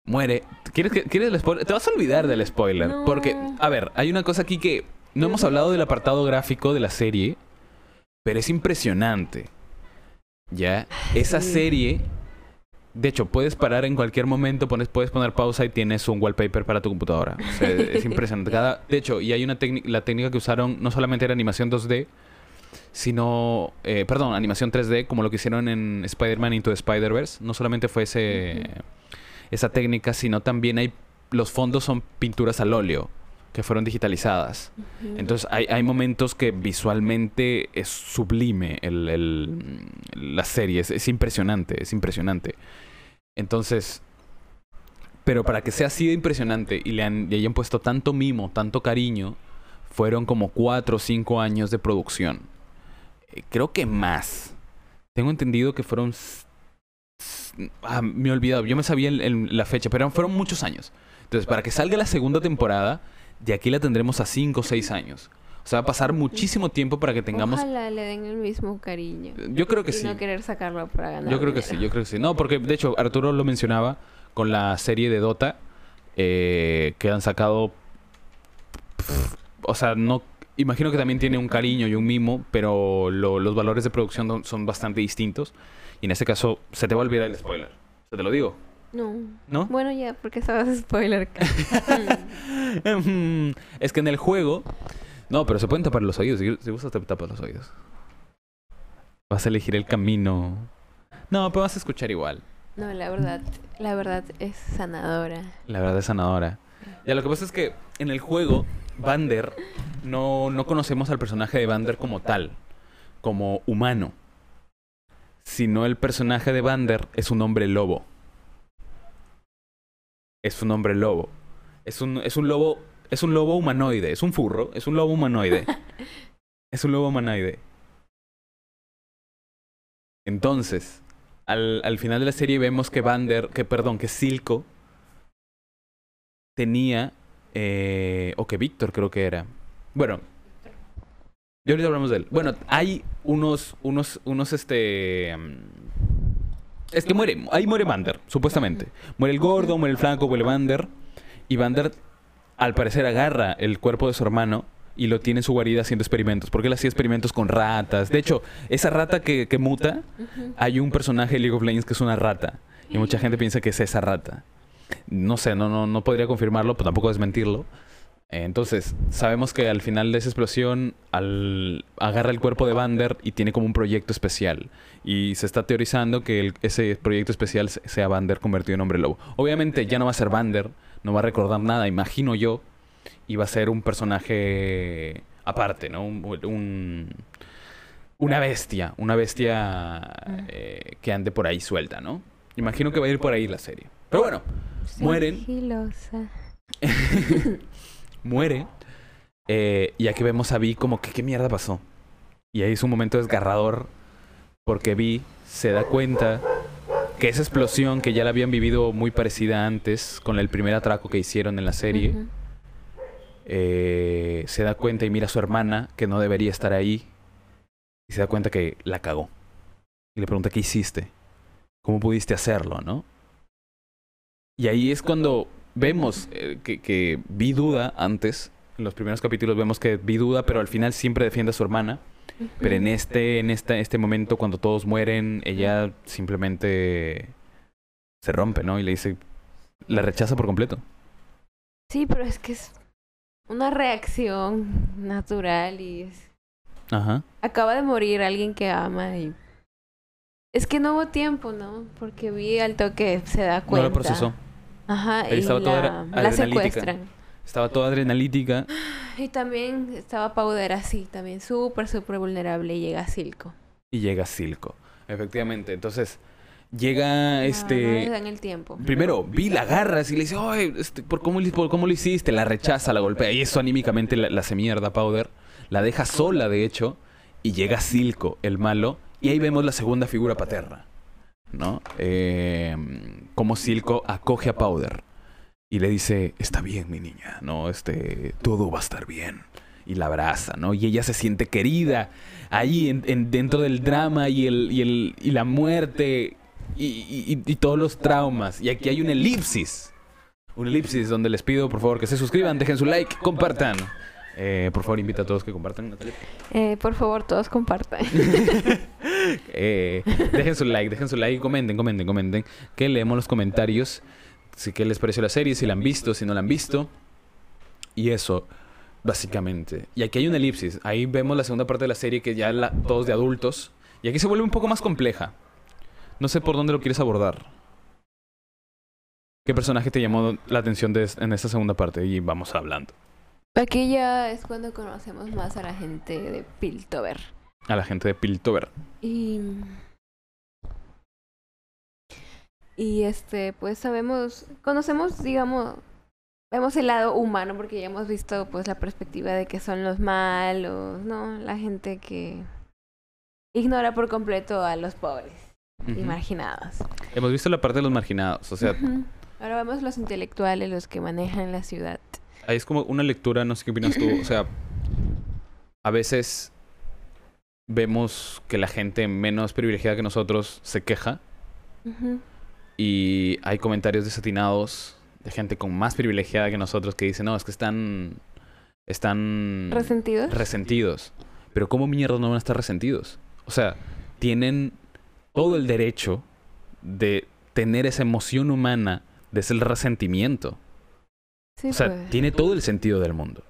Muere. ¿Quieres, que, ¿Quieres el spoiler? Te vas a olvidar del spoiler. Porque, a ver, hay una cosa aquí que. No hemos hablado del apartado gráfico de la serie, pero es impresionante. ¿Ya? Esa serie. De hecho, puedes parar en cualquier momento, pones, puedes poner pausa y tienes un wallpaper para tu computadora. es impresionante. Cada, de hecho, y hay una técnica, la técnica que usaron no solamente era animación 2D, sino, eh, perdón, animación 3D, como lo que hicieron en Spider-Man Into Spider-Verse. No solamente fue ese, esa técnica, sino también hay, los fondos son pinturas al óleo que fueron digitalizadas. Entonces hay, hay, momentos que visualmente es sublime el, el, la serie, es, impresionante, es impresionante. Entonces, pero para que sea así de impresionante y le, han, le hayan puesto tanto mimo, tanto cariño, fueron como cuatro o cinco años de producción. Eh, creo que más. Tengo entendido que fueron... Ah, me he olvidado, yo me sabía la fecha, pero fueron muchos años. Entonces, para que salga la segunda temporada, de aquí la tendremos a cinco o seis años. O sea, va a pasar muchísimo tiempo para que tengamos. Ojalá le den el mismo cariño. Yo creo que y sí. No querer sacarlo para ganar. Yo creo que sí, yo creo que sí. No, porque de hecho Arturo lo mencionaba con la serie de Dota eh, que han sacado. o sea, no imagino que también tiene un cariño y un mimo, pero los valores de producción son bastante distintos. Y en este caso, se te va a olvidar el spoiler. ¿Se te lo digo? No. ¿No? Bueno, ya, porque sabes spoiler. es que en el juego No, pero se pueden tapar los oídos. Si, si gustas, te tapas los oídos. Vas a elegir el camino. No, pero vas a escuchar igual. No, la verdad, la verdad es sanadora. La verdad es sanadora. Ya, lo que pasa es que en el juego, Vander, no, no conocemos al personaje de Vander como tal, como humano. Sino el personaje de Vander es un hombre lobo. Es un hombre lobo. Es un, es un lobo. Es un lobo humanoide. Es un furro. Es un lobo humanoide. es un lobo humanoide. Entonces, al, al final de la serie vemos que Vander, que perdón, que Silco tenía, eh, o que Víctor creo que era. Bueno, yo ahorita hablamos de él. Bueno, hay unos, unos, unos, este... mm, Es que muere, ahí muere Vander, supuestamente. Muere el gordo, muere el flanco, muere Vander. Y Vander, al parecer, agarra el cuerpo de su hermano y lo tiene en su guarida haciendo experimentos. Porque él hacía experimentos con ratas. De hecho, esa rata que, que muta, hay un personaje de League of Legends que es una rata. Y mucha gente piensa que es esa rata. No sé, no, no, no podría confirmarlo, pero tampoco desmentirlo. Entonces, sabemos que al final de esa explosión, al, agarra el cuerpo de Vander y tiene como un proyecto especial. Y se está teorizando que el- ese proyecto especial se- sea Vander convertido en hombre lobo. Obviamente ya no va a ser Vander, no va a recordar nada, imagino yo. Y va a ser un personaje aparte, ¿no? Un, un- una bestia, una bestia eh, que ande por ahí suelta, ¿no? Imagino que va a ir por ahí la serie. Pero bueno, Mueren. Muere. eh, y aquí vemos a Vi como que qué mierda pasó. Y ahí es un momento desgarrador porque Vi se da cuenta que esa explosión que ya la habían vivido muy parecida antes con el primer atraco que hicieron en la serie, eh, se da cuenta y mira a su hermana que no debería estar ahí y se da cuenta que la cagó. Y le pregunta, ¿qué hiciste? ¿Cómo pudiste hacerlo, no? Y ahí es cuando vemos eh, que, que Vi duda antes. En los primeros capítulos vemos que Vi duda, pero al final siempre defiende a su hermana. Pero en este, en esta, este momento, cuando todos mueren, ella simplemente se rompe, ¿no? Y le dice, la rechaza por completo. Sí, pero es que es una reacción natural y es... Ajá. Acaba de morir alguien que ama y... Es que no hubo tiempo, ¿no? Porque vi al toque se da No cuenta. lo procesó. Ajá, Ahí y estaba toda la, adre- la adrenalítica. secuestran. Estaba toda adrenalítica. Y también estaba Powder así, también súper, súper vulnerable y llega Silco. Y llega Silco. Efectivamente. Entonces, llega este. No le dan el tiempo. Primero, Vi la agarras y le dice, Ay, este, ¿por, cómo, le- por cómo lo hiciste? La rechaza, la golpea. Y eso anímicamente la, la hace mierda Powder. La deja sola, de hecho. Y llega Silco, el malo. Y ahí vemos la segunda figura paterna. ¿No? Eh, como Silco acoge a Powder. Y le dice, está bien, mi niña. No, este, todo va a estar bien. Y la abraza, ¿no? Y ella se siente querida. Ahí en, en- dentro del drama y, el, y, el, y la muerte y, todos los traumas. Y aquí hay una elipsis. Una elipsis donde les pido, por favor, que se suscriban, dejen su like, compartan. Eh, por favor, invita a todos que compartan, Natalia. Eh, por favor, todos compartan. Eh, dejen su like, dejen su like, comenten, comenten, comenten. Que leemos los comentarios. Si qué les pareció la serie, si la han visto, si no la han visto. Y eso, básicamente. Y aquí hay una elipsis. Ahí vemos la segunda parte de la serie que ya la, todos de adultos. Y aquí se vuelve un poco más compleja. No sé por dónde lo quieres abordar. ¿Qué personaje te llamó la atención de, en esta segunda parte? Y vamos hablando. Aquí ya es cuando conocemos más a la gente de Piltover. A la gente de Piltover. Y. Y este, pues sabemos, conocemos, digamos, vemos el lado humano porque ya hemos visto pues la perspectiva de que son los malos, ¿no? La gente que ignora por completo a los pobres y marginados. Hemos visto la parte de los marginados. O sea. Ahora vemos los intelectuales, los que manejan la ciudad. Ahí es como una lectura, no sé qué opinas tú. O sea, a veces vemos que la gente menos privilegiada que nosotros se queja y hay comentarios desatinados de gente con más privilegiada que nosotros que dicen, no, es que están... Están... ¿Resentidos? resentidos. Pero ¿cómo mierda no van a estar resentidos? O sea, tienen todo el derecho de tener esa emoción humana de ser el resentimiento. Sí, O sea, pues. tiene todo el sentido del mundo.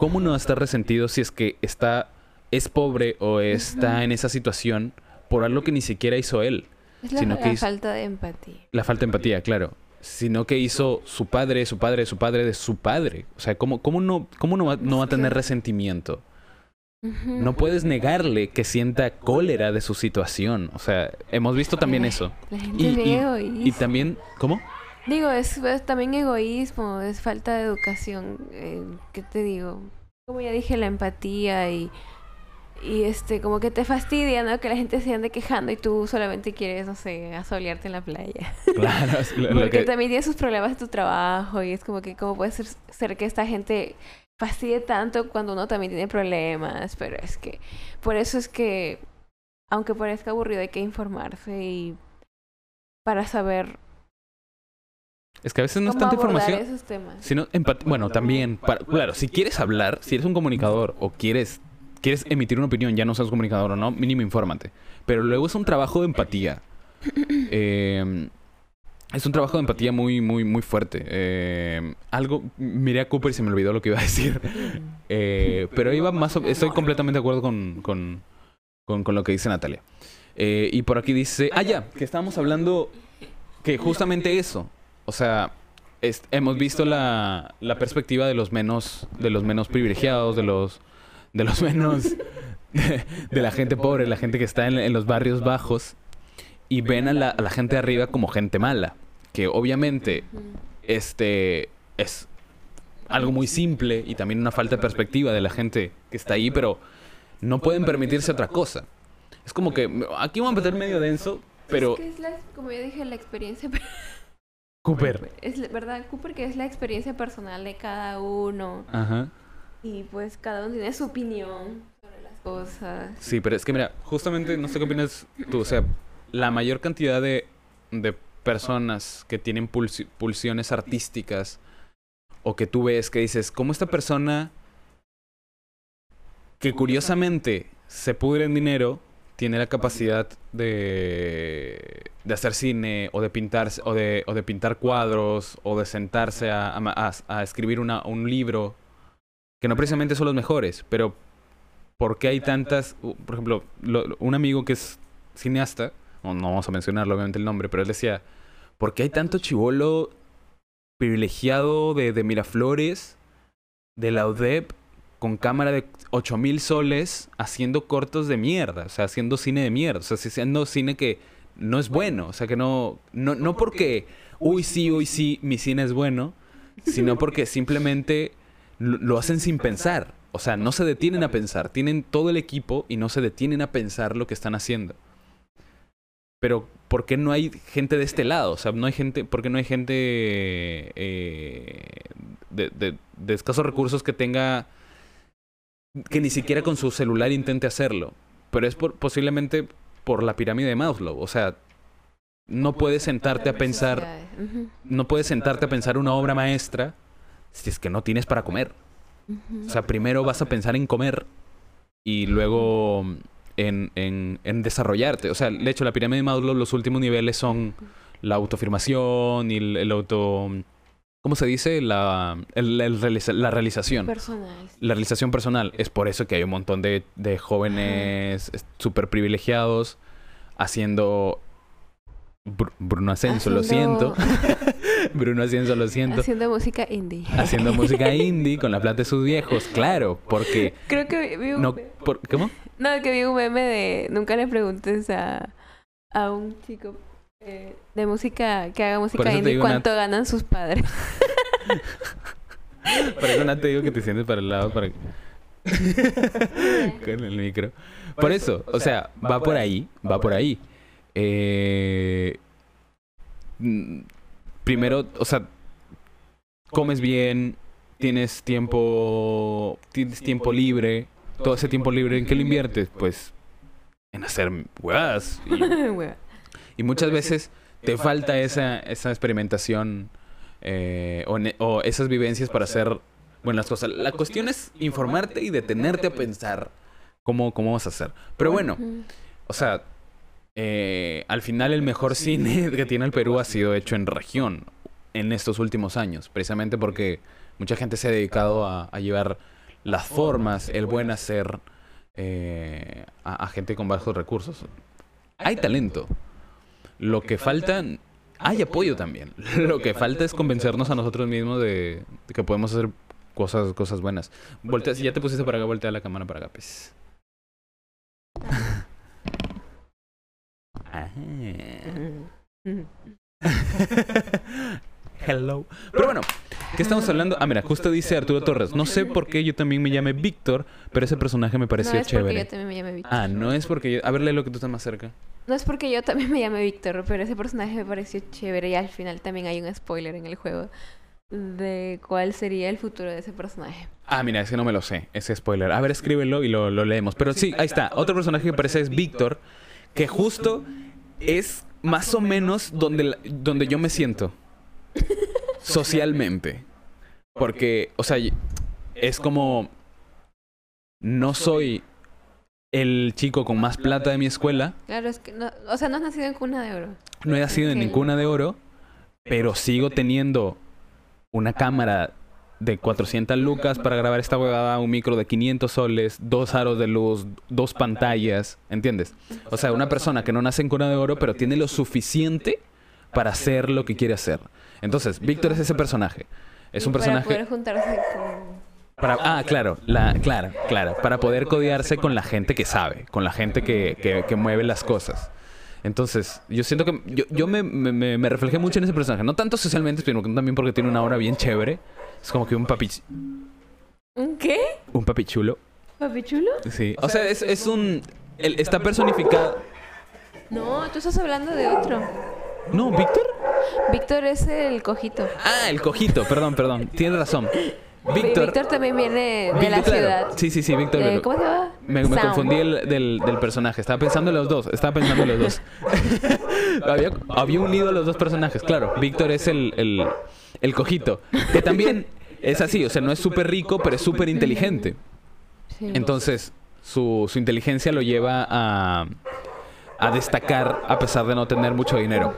¿cómo no estar resentido si es que está, es pobre o está en esa situación por algo que ni siquiera hizo él? Es la, sino que hizo- falta de empatía. La falta de empatía, claro. Sino que hizo su padre, su padre, su padre de su padre. O sea, ¿cómo, cómo, no, cómo no, va, no va a tener resentimiento? No puedes negarle que sienta cólera de su situación. O sea, hemos visto también eso. La gente Y, y- y también, ¿cómo? Digo, es, es también egoísmo, es falta de educación. Eh, ¿Qué te digo? Como ya dije, la empatía y, y este, como que te fastidia, ¿no? Que la gente se ande quejando y tú solamente quieres, no sé, asolearte en la playa. Claro, es lo- lo Porque que- también tienes sus problemas en tu trabajo y es como que, ¿cómo puede ser, ser que esta gente fastidie tanto cuando uno también tiene problemas? Pero es que, por eso es que, aunque parezca aburrido, hay que informarse y para saber es que a veces no es tanta información. esos temas. Sino bueno, también, para- claro, si quieres hablar, si eres un comunicador o quieres, quieres emitir una opinión, ya no seas comunicador o no, mínimo infórmate. Pero luego es un trabajo de empatía. Eh, es un trabajo de empatía muy, muy, muy fuerte. Eh, algo, miré a Cooper y se me olvidó lo que iba a decir. Eh, pero iba más, estoy completamente de acuerdo con, con, con, con lo que dice Natalia. Eh, y por aquí dice, ah, ya, que estábamos hablando que justamente eso. O sea, es- hemos visto la, la perspectiva de los menos, de los menos privilegiados, de los, de los menos, de, de la gente pobre, la gente que está en, en los barrios bajos, y ven a la, a la gente de arriba como gente mala, que obviamente este es algo muy simple y también una falta de perspectiva de la gente que está ahí, pero no pueden permitirse otra cosa. Es como que aquí vamos a meter medio denso, pero Es que es la, como yo dije, la experiencia. Cooper. Es la- verdad, Cooper, que es la experiencia personal de cada uno. Ajá. Y pues cada uno tiene su opinión sobre las cosas. Sí, pero es que mira, justamente no sé qué opinas tú, o sea, la mayor cantidad de, de personas que tienen pulsi- pulsiones artísticas o que tú ves que dices, ¿cómo esta persona que curiosamente se pudre en dinero tiene la capacidad de, de hacer cine o de pintar o de, o de pintar cuadros o de sentarse a, a escribir una, un libro que no precisamente son los mejores, pero ¿por qué hay tantas? Por ejemplo, lo- lo- un amigo que es cineasta, no, no vamos a mencionarlo obviamente el nombre, pero él decía, ¿por qué hay tanto chivolo privilegiado de, de Miraflores, de la UDEP, con cámara de 8000 soles, haciendo cortos de mierda? O sea, haciendo cine de mierda, o sea, haciendo cine que no es bueno, o sea, que no, no, no porque, uy, sí, uy, sí, mi cine es bueno, sino porque simplemente lo, hacen sin pensar. O sea, no se detienen a pensar. Tienen todo el equipo y no se detienen a pensar lo que están haciendo. Pero, ¿por qué no hay gente de este lado? O sea, no hay gente, ¿por qué no hay gente eh, de, de- de escasos recursos que tenga, que ni siquiera con su celular intente hacerlo? Pero es por, posiblemente por la pirámide de Maslow. O sea, no puedes sentarte a pensar no puedes sentarte a pensar una obra maestra si es que no tienes para comer. O sea, primero vas a pensar en comer y luego en, en, en desarrollarte. O sea, de hecho, la pirámide de Maslow, los últimos niveles son la autoafirmación y el, el auto... ¿Cómo se dice? La, el- el realiza- la realización. Personal. La realización personal. Es por eso que hay un montón de, de jóvenes súper privilegiados haciendo... Br- Bruno Ascenso, lo siento. Bruno Ascenso, lo siento. Haciendo música indie. Haciendo música indie con la plata de sus viejos, claro, porque Creo que vi- vi un, no, por- ¿cómo? no, que vi un meme de nunca le preguntes a, a un chico eh, de música que haga música indie cuánto ganan sus padres. Por eso no te digo que te sientes para el lado para con el micro. Por eso, o sea, va por ahí, va por ahí. Eh, primero, o sea, comes bien, tienes tiempo, tienes tiempo libre. Todo ese tiempo libre, ¿en qué lo inviertes? Pues en hacer huevas. Y, muchas veces te falta esa, esa experimentación eh, o, esas vivencias para hacer buenas cosas. La cuestión es informarte y detenerte a pensar cómo, cómo vas a hacer. Pero bueno, o sea, eh, al final el mejor cine que tiene el Perú ha sido hecho en región en estos últimos años, precisamente porque mucha gente se ha dedicado a, a llevar las formas, el buen hacer eh, a, gente con bajos recursos. Hay talento. Lo que falta, hay apoyo también. Lo que falta es convencernos a nosotros mismos de, que podemos hacer cosas, cosas buenas. Voltea, si ya te pusiste para acá, voltea la cámara para acá, pues. Hello. Pero bueno, ¿qué estamos hablando? Ah, mira, justo dice Arturo Torres. No sé por qué yo también me llame Víctor, pero ese personaje me pareció no es chévere. Porque yo también me llame Víctor. Ah, no es porque yo. A ver, lo que tú estás más cerca. No es porque yo también me llame Víctor, pero ese personaje me pareció chévere y al final también hay un spoiler en el juego de cuál sería el futuro de ese personaje. Ah, mira, ese no me lo sé, ese spoiler. A ver, escríbelo y lo, lo leemos. Pero sí, ahí está. Otro personaje que parece es Víctor, que justo es más o menos donde, donde yo me siento socialmente. Porque, o sea, es como... No soy el chico con más plata de mi escuela. Claro, es que no, o sea, no has nacido en cuna de oro. No he nacido en ninguna de oro, pero sigo teniendo una cámara de 400 lucas para grabar esta huevada, un micro de 500 soles, dos aros de luz, dos pantallas, ¿entiendes? O sea, una persona que no nace en cuna de oro, pero tiene lo suficiente para hacer lo que quiere hacer. Entonces, Víctor es ese personaje. Es un personaje... Para poder juntarse con... Para, ah, claro, la, claro, claro. Para poder codearse con la gente que sabe, con la gente que, que, mueve las cosas. Entonces, yo siento que yo, yo me, me, me, reflejé mucho en ese personaje. No tanto socialmente, sino también porque tiene una obra bien chévere. Es como que un papi... ¿Un qué? Un papi chulo. ¿Papi chulo? Sí. O sea, es, es un... está personificado... No, tú estás hablando de otro. No, ¿Víctor? Víctor es el cojito. Ah, el cojito, perdón, perdón. Tienes razón. Víctor, Víctor también viene de la ciudad. Sí, sí, sí, Víctor. Eh, ¿Cómo se llama? Me, confundí el, del, del, personaje. Estaba pensando en los dos. Estaba pensando en los dos. había, había, unido a los dos personajes. Claro, Víctor es el, el, el cojito. Que también es así. O sea, no es súper rico, pero es súper inteligente. Entonces, su, su inteligencia lo lleva a, a destacar a pesar de no tener mucho dinero.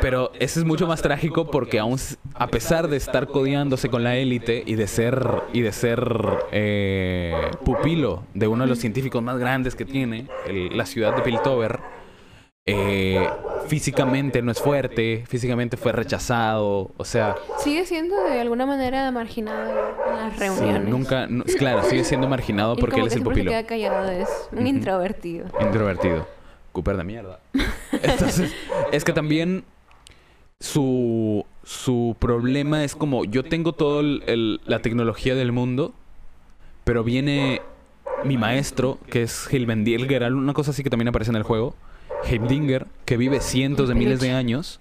Pero ese es mucho más trágico porque aún a pesar de estar codeándose con la élite y de ser y de ser eh, pupilo de uno de los científicos más grandes que tiene la ciudad de Piltover, eh, físicamente no es fuerte, físicamente fue rechazado, o sea... Sigue siendo de alguna manera marginado en las reuniones. nunca, claro, sigue siendo marginado porque él es el pupilo. queda callado, es un introvertido. Introvertido. Cooper de mierda. Entonces, es que también su, su problema es como, yo tengo toda la tecnología del mundo, pero viene mi maestro, que es Hilmendinger, una cosa así que también aparece en el juego, Heimdinger, que vive cientos de miles de años,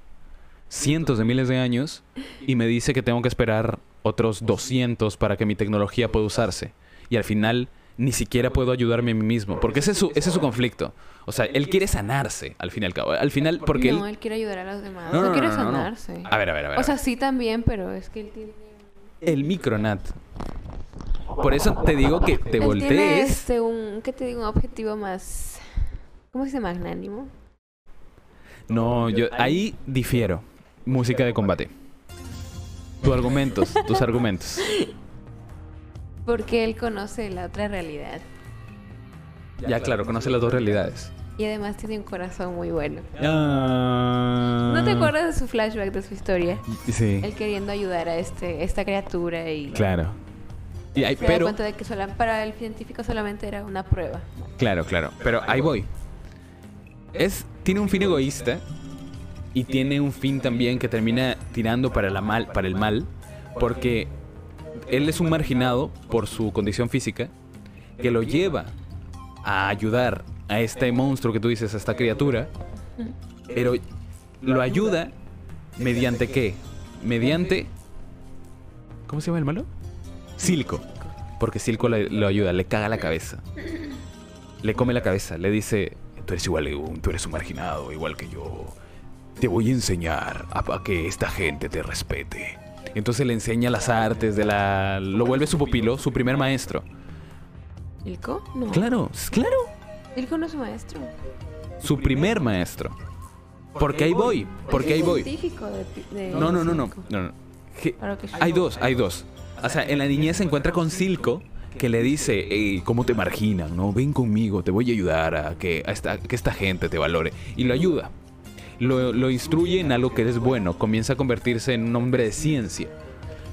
cientos de miles de años, y me dice que tengo que esperar otros 200 para que mi tecnología pueda usarse. Y al final ni siquiera puedo ayudarme a mí mismo, porque ese es su, ese es su conflicto. O sea, él quiere sanarse, al fin y al cabo. Al final, porque no, él... quiere ayudar a los demás. No, quiere sanarse. A ver, a ver, a ver. O sea, sí también, pero es que él tiene... El micronat. Por eso te digo que te voltees... Tiene este, un, ¿qué te digo? Un objetivo más... ¿Cómo se dice? Magnánimo. No, yo ahí difiero. Música de combate. Tus argumentos, tus argumentos. Porque él conoce la otra realidad. Ya, claro, conoce las dos realidades. Y además tiene un corazón muy bueno. Ah. ¿No te acuerdas de su flashback, de su historia? Sí. Él queriendo ayudar a este, esta criatura y... Claro. Y hay, pero... cuenta de que para el científico solamente era una prueba. Claro, claro. Pero ahí voy. Es, tiene un fin egoísta y tiene un fin también que termina tirando para, la mal, para el mal porque él es un marginado por su condición física que lo lleva a ayudar a este monstruo que tú dices, a esta criatura, pero lo ayuda mediante qué? Mediante... ¿Cómo se llama el malo? Silco. Porque Silco lo ayuda, le caga la cabeza. Le come la cabeza, le dice, tú eres igual, tú eres un marginado, igual que yo. Te voy a enseñar a que esta gente te respete. Entonces le enseña las artes de la... Lo vuelve su pupilo, su primer maestro. ¿Ilko? No. Claro, claro. Ilko no es su maestro. Su primer maestro. Porque ahí voy, porque ahí voy. De, no, no, no, no, no, Hay dos, hay dos. O sea, en la niñez se encuentra con Silco, que le dice, ¿cómo te marginan? ¿No? Ven conmigo, te voy a ayudar a que, esta, que esta gente te valore. Y lo ayuda. Lo, lo, instruye en algo que es bueno. Comienza a convertirse en un hombre de ciencia.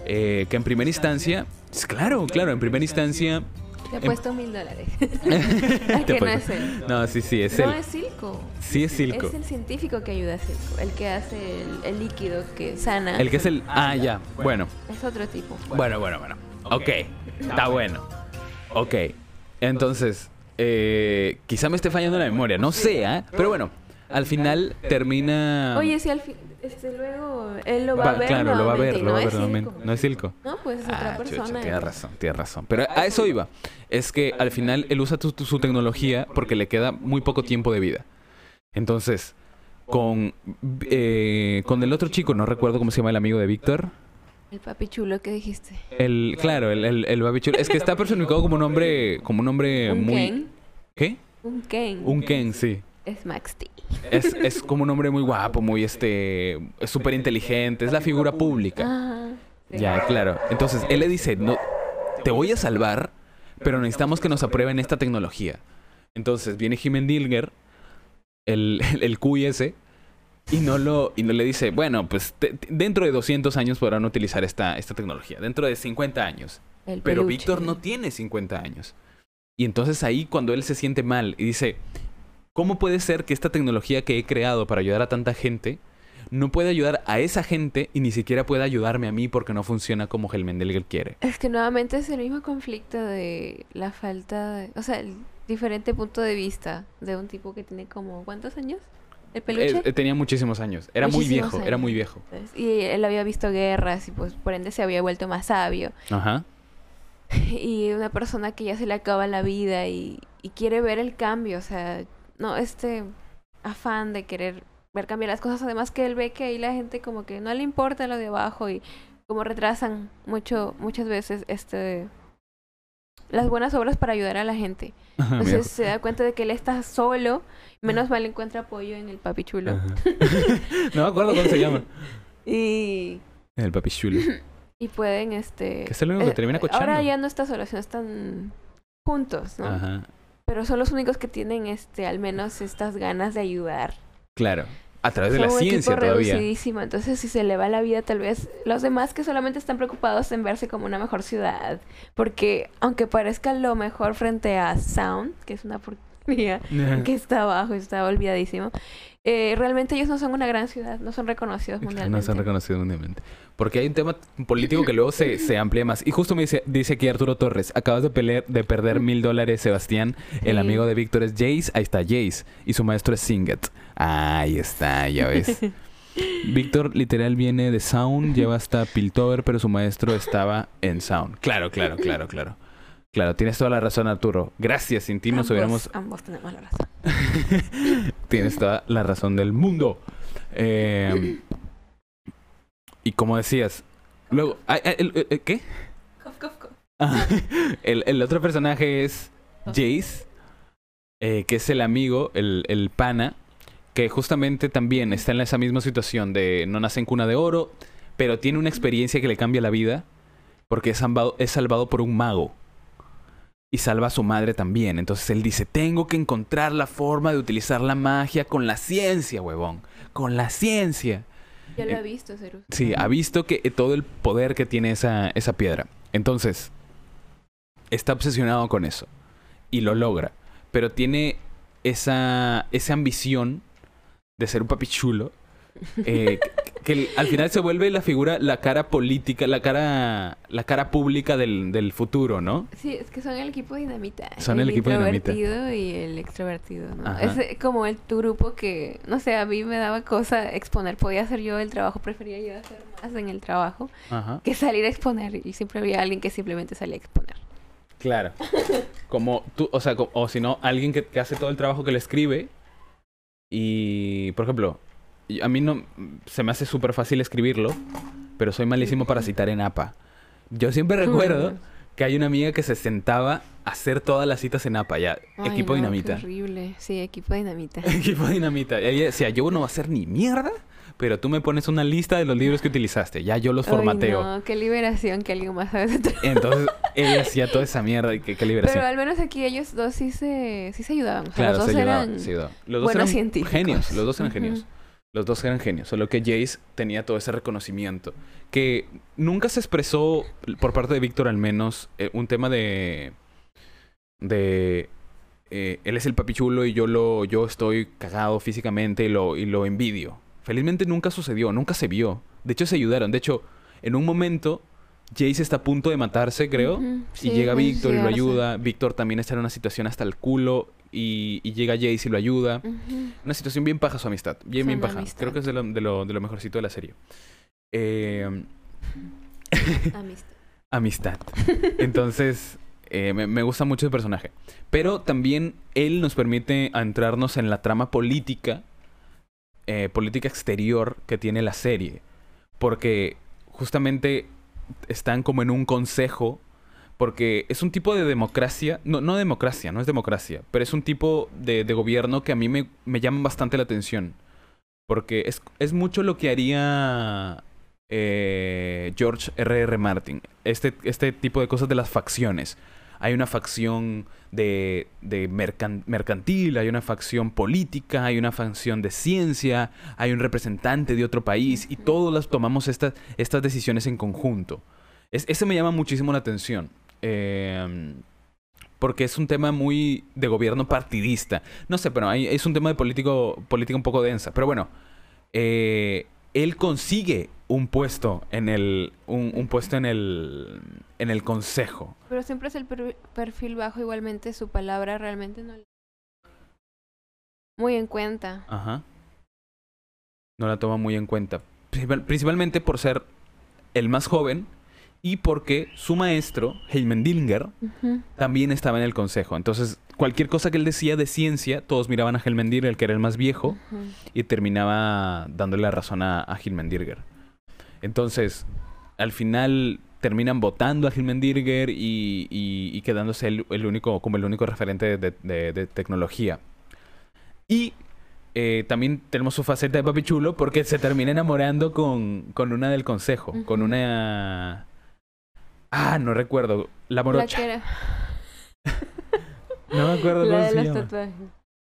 Eh, que en primera instancia, claro, claro, en primera instancia te he puesto mil dólares. que no es él. No, sí, sí, es él. No, es Silco. Sí, es Silco. Es el científico que ayuda a Silco. El que hace el, líquido que sana. El que es el. Ah, ya. Bueno. Es otro tipo. Bueno, bueno, bueno. Ok. Está bueno. Ok. Entonces, eh, quizá me esté fallando la memoria. No sé, ¿eh? Pero bueno, al final termina. Oye, si al fin este, luego él lo va, a ver. Claro, lo va a ver, lo va a ver nuevamente. No es Silco. No, pues es otra ah, persona. tienes razón, tienes razón. Pero a eso iba. Es que al final él usa su tecnología porque le queda muy poco tiempo de vida. Entonces, con, eh, con el otro chico, no recuerdo cómo se llama el amigo de Víctor. El papi chulo que dijiste. El, claro, el, el, el papi chulo. Es que está personificado como un hombre, como un hombre ¿Un muy. Ken? ¿Qué? Un Ken. Un Ken, sí. Es Max Steel. Es, es como un hombre muy guapo, muy este, es súper inteligente, es la figura pública. Ah, Ya, claro. Entonces, él le dice, no, te voy a salvar, pero necesitamos que nos aprueben esta tecnología. Entonces, viene Jimen Dilger, el, el, el QIS, y no, lo, y no le dice, bueno, pues dentro de 200 años podrán utilizar esta, esta tecnología, dentro de 50 años. pero Víctor no tiene 50 años. Y entonces ahí cuando él se siente mal y dice, ¿Cómo puede ser que esta tecnología que he creado para ayudar a tanta gente no puede ayudar a esa gente y ni siquiera puede ayudarme a mí porque no funciona como Helmendelger quiere? Es que nuevamente es el mismo conflicto de la falta, de, o sea, el diferente punto de vista de un tipo que tiene como ¿cuántos años? ¿El peluche? Eh, eh, tenía muchísimos años. Era muy viejo, era muy viejo. Y él había visto guerras y pues por ende se había vuelto más sabio. Ajá. Y una persona que ya se le acaba la vida y, y quiere ver el cambio, o sea, no, este afán de querer ver cambiar las cosas, además que él ve que ahí la gente como que no le importa lo de abajo y como retrasan mucho, muchas veces este las buenas obras para ayudar a la gente. Entonces se da cuenta de que él está solo, menos mal encuentra apoyo en el papi chulo. no me acuerdo cómo se llama. Y el papi chulo. Y pueden este que es el único que eh, termina cochando. Ahora ya no está solo, sino están juntos, ¿no? Ajá pero son los únicos que tienen este al menos estas ganas de ayudar. Claro. A través de la ciencia todavía. Entonces, si se le va la vida, tal vez los demás que solamente están preocupados en verse como una mejor ciudad. Porque, aunque parezca lo mejor frente a Sound, que es una porquería que está abajo y está olvidadísimo, eh, realmente ellos no son una gran ciudad, no son reconocidos mundialmente. No son reconocidos mundialmente. Porque hay un tema político que luego se, se amplía más. Y justo me dice, dice aquí Arturo Torres, acabas de, pelear, de perder mil dólares, Sebastián. El amigo de Víctor es Jace, ahí está Jace. Y su maestro es Singet. Ahí está, ya ves. Víctor literal viene de Sound, lleva hasta Piltover, pero su maestro estaba en Sound. Claro, claro, claro, claro. Claro, tienes toda la razón, Arturo. Gracias, sin ti nos hubiéramos... Ambos tenemos la razón. tienes toda la razón del mundo. Eh, y como decías, luego, ¿qué? el, el, otro personaje es Jace, eh, que es el amigo, el, el pana, que justamente también está en esa misma situación de no nace en cuna de oro, pero tiene una experiencia que le cambia la vida porque es salvado, es salvado por un mago y salva a su madre también. Entonces él dice, tengo que encontrar la forma de utilizar la magia con la ciencia, huevón. Con la ciencia. Ya lo ha visto, Cerus. Sí, ha visto que eh, todo el poder que tiene esa, esa piedra. Entonces, está obsesionado con eso. Y lo logra. Pero tiene esa, esa ambición de ser un papi chulo. Eh, que al final se vuelve la figura, la cara política, la cara, la cara pública del, del futuro, ¿no? Sí, es que son el equipo dinamita. Son el, equipo dinamita. El introvertido y el extrovertido, ¿no? Es como el tu grupo que, no sé, a mí me daba cosa exponer. Podía hacer yo el trabajo, prefería yo hacer más en el trabajo que salir a exponer. Y siempre había alguien que simplemente salía a exponer. Claro. Como tú, o sea, o si no, alguien que, que hace todo el trabajo que le escribe. Y, por ejemplo, a mí no se me hace súper fácil escribirlo, pero soy malísimo para citar en APA. Yo siempre recuerdo que hay una amiga que se sentaba a hacer todas las citas en APA, ya, equipo dinamita. horrible, sí, equipo dinamita. equipo dinamita. Y ella decía, yo no voy a hacer ni mierda, pero tú me pones una lista de los libros que utilizaste, ya yo los formateo. no, qué liberación que alguien más sabe Entonces, él hacía toda esa mierda y qué, liberación. Pero al menos aquí ellos dos sí se, sí se ayudaban. claro, los dos eran Los dos eran genios. Los dos eran genios. Los dos eran genios. Solo que Jace tenía todo ese reconocimiento. Que nunca se expresó, por parte de Víctor al menos, eh, un tema de... De... Eh, él es el papichulo y yo lo yo estoy cagado físicamente y lo, y lo envidio. Felizmente nunca sucedió, nunca se vio. De hecho, se ayudaron. De hecho, en un momento Jace está a punto de matarse, creo. y llega Víctor y lo ayuda. Víctor también está en una situación hasta el culo. Y, llega Jace y lo ayuda. Una situación bien paja su amistad. Bien, bien paja. Creo que es de lo, de, lo, de lo, mejorcito de la serie. Eh... amistad. amistad. Entonces, eh, me, me, gusta mucho el personaje. Pero también él nos permite entrarnos en la trama política. Eh, política exterior que tiene la serie. Porque justamente están como en un consejo, porque es un tipo de democracia, no, no democracia, no es democracia, pero es un tipo de, gobierno que a mí me, me, llama bastante la atención. Porque es, es mucho lo que haría eh, George R.R. R. Martin. Este, este tipo de cosas de las facciones hay una facción de, de mercantil, hay una facción política, hay una facción de ciencia, hay un representante de otro país y todos las tomamos estas, estas decisiones en conjunto. Es, ese me llama muchísimo la atención. Em, porque es un tema muy de gobierno partidista. No sé, pero es un tema de político, política un poco densa. Pero bueno, eh, él consigue un puesto en el un, puesto en el en el consejo. Pero siempre es el perfil bajo igualmente su palabra realmente no muy en cuenta. Ajá. No la toma muy en cuenta, principalmente por ser el más joven y porque su maestro, Heimendinger, también estaba en el consejo. Entonces, cualquier cosa que él decía de ciencia, todos miraban a Heimendinger, el que era el más viejo, y terminaba dándole la razón a, a Entonces, al final terminan votando a Heimendinger y, y, quedándose el, único, como el único referente de, tecnología. Y eh, también tenemos su faceta de papi chulo porque se termina enamorando con, con una del consejo, con una Ah, no recuerdo. La morocha. La no me acuerdo La de los tatuajes.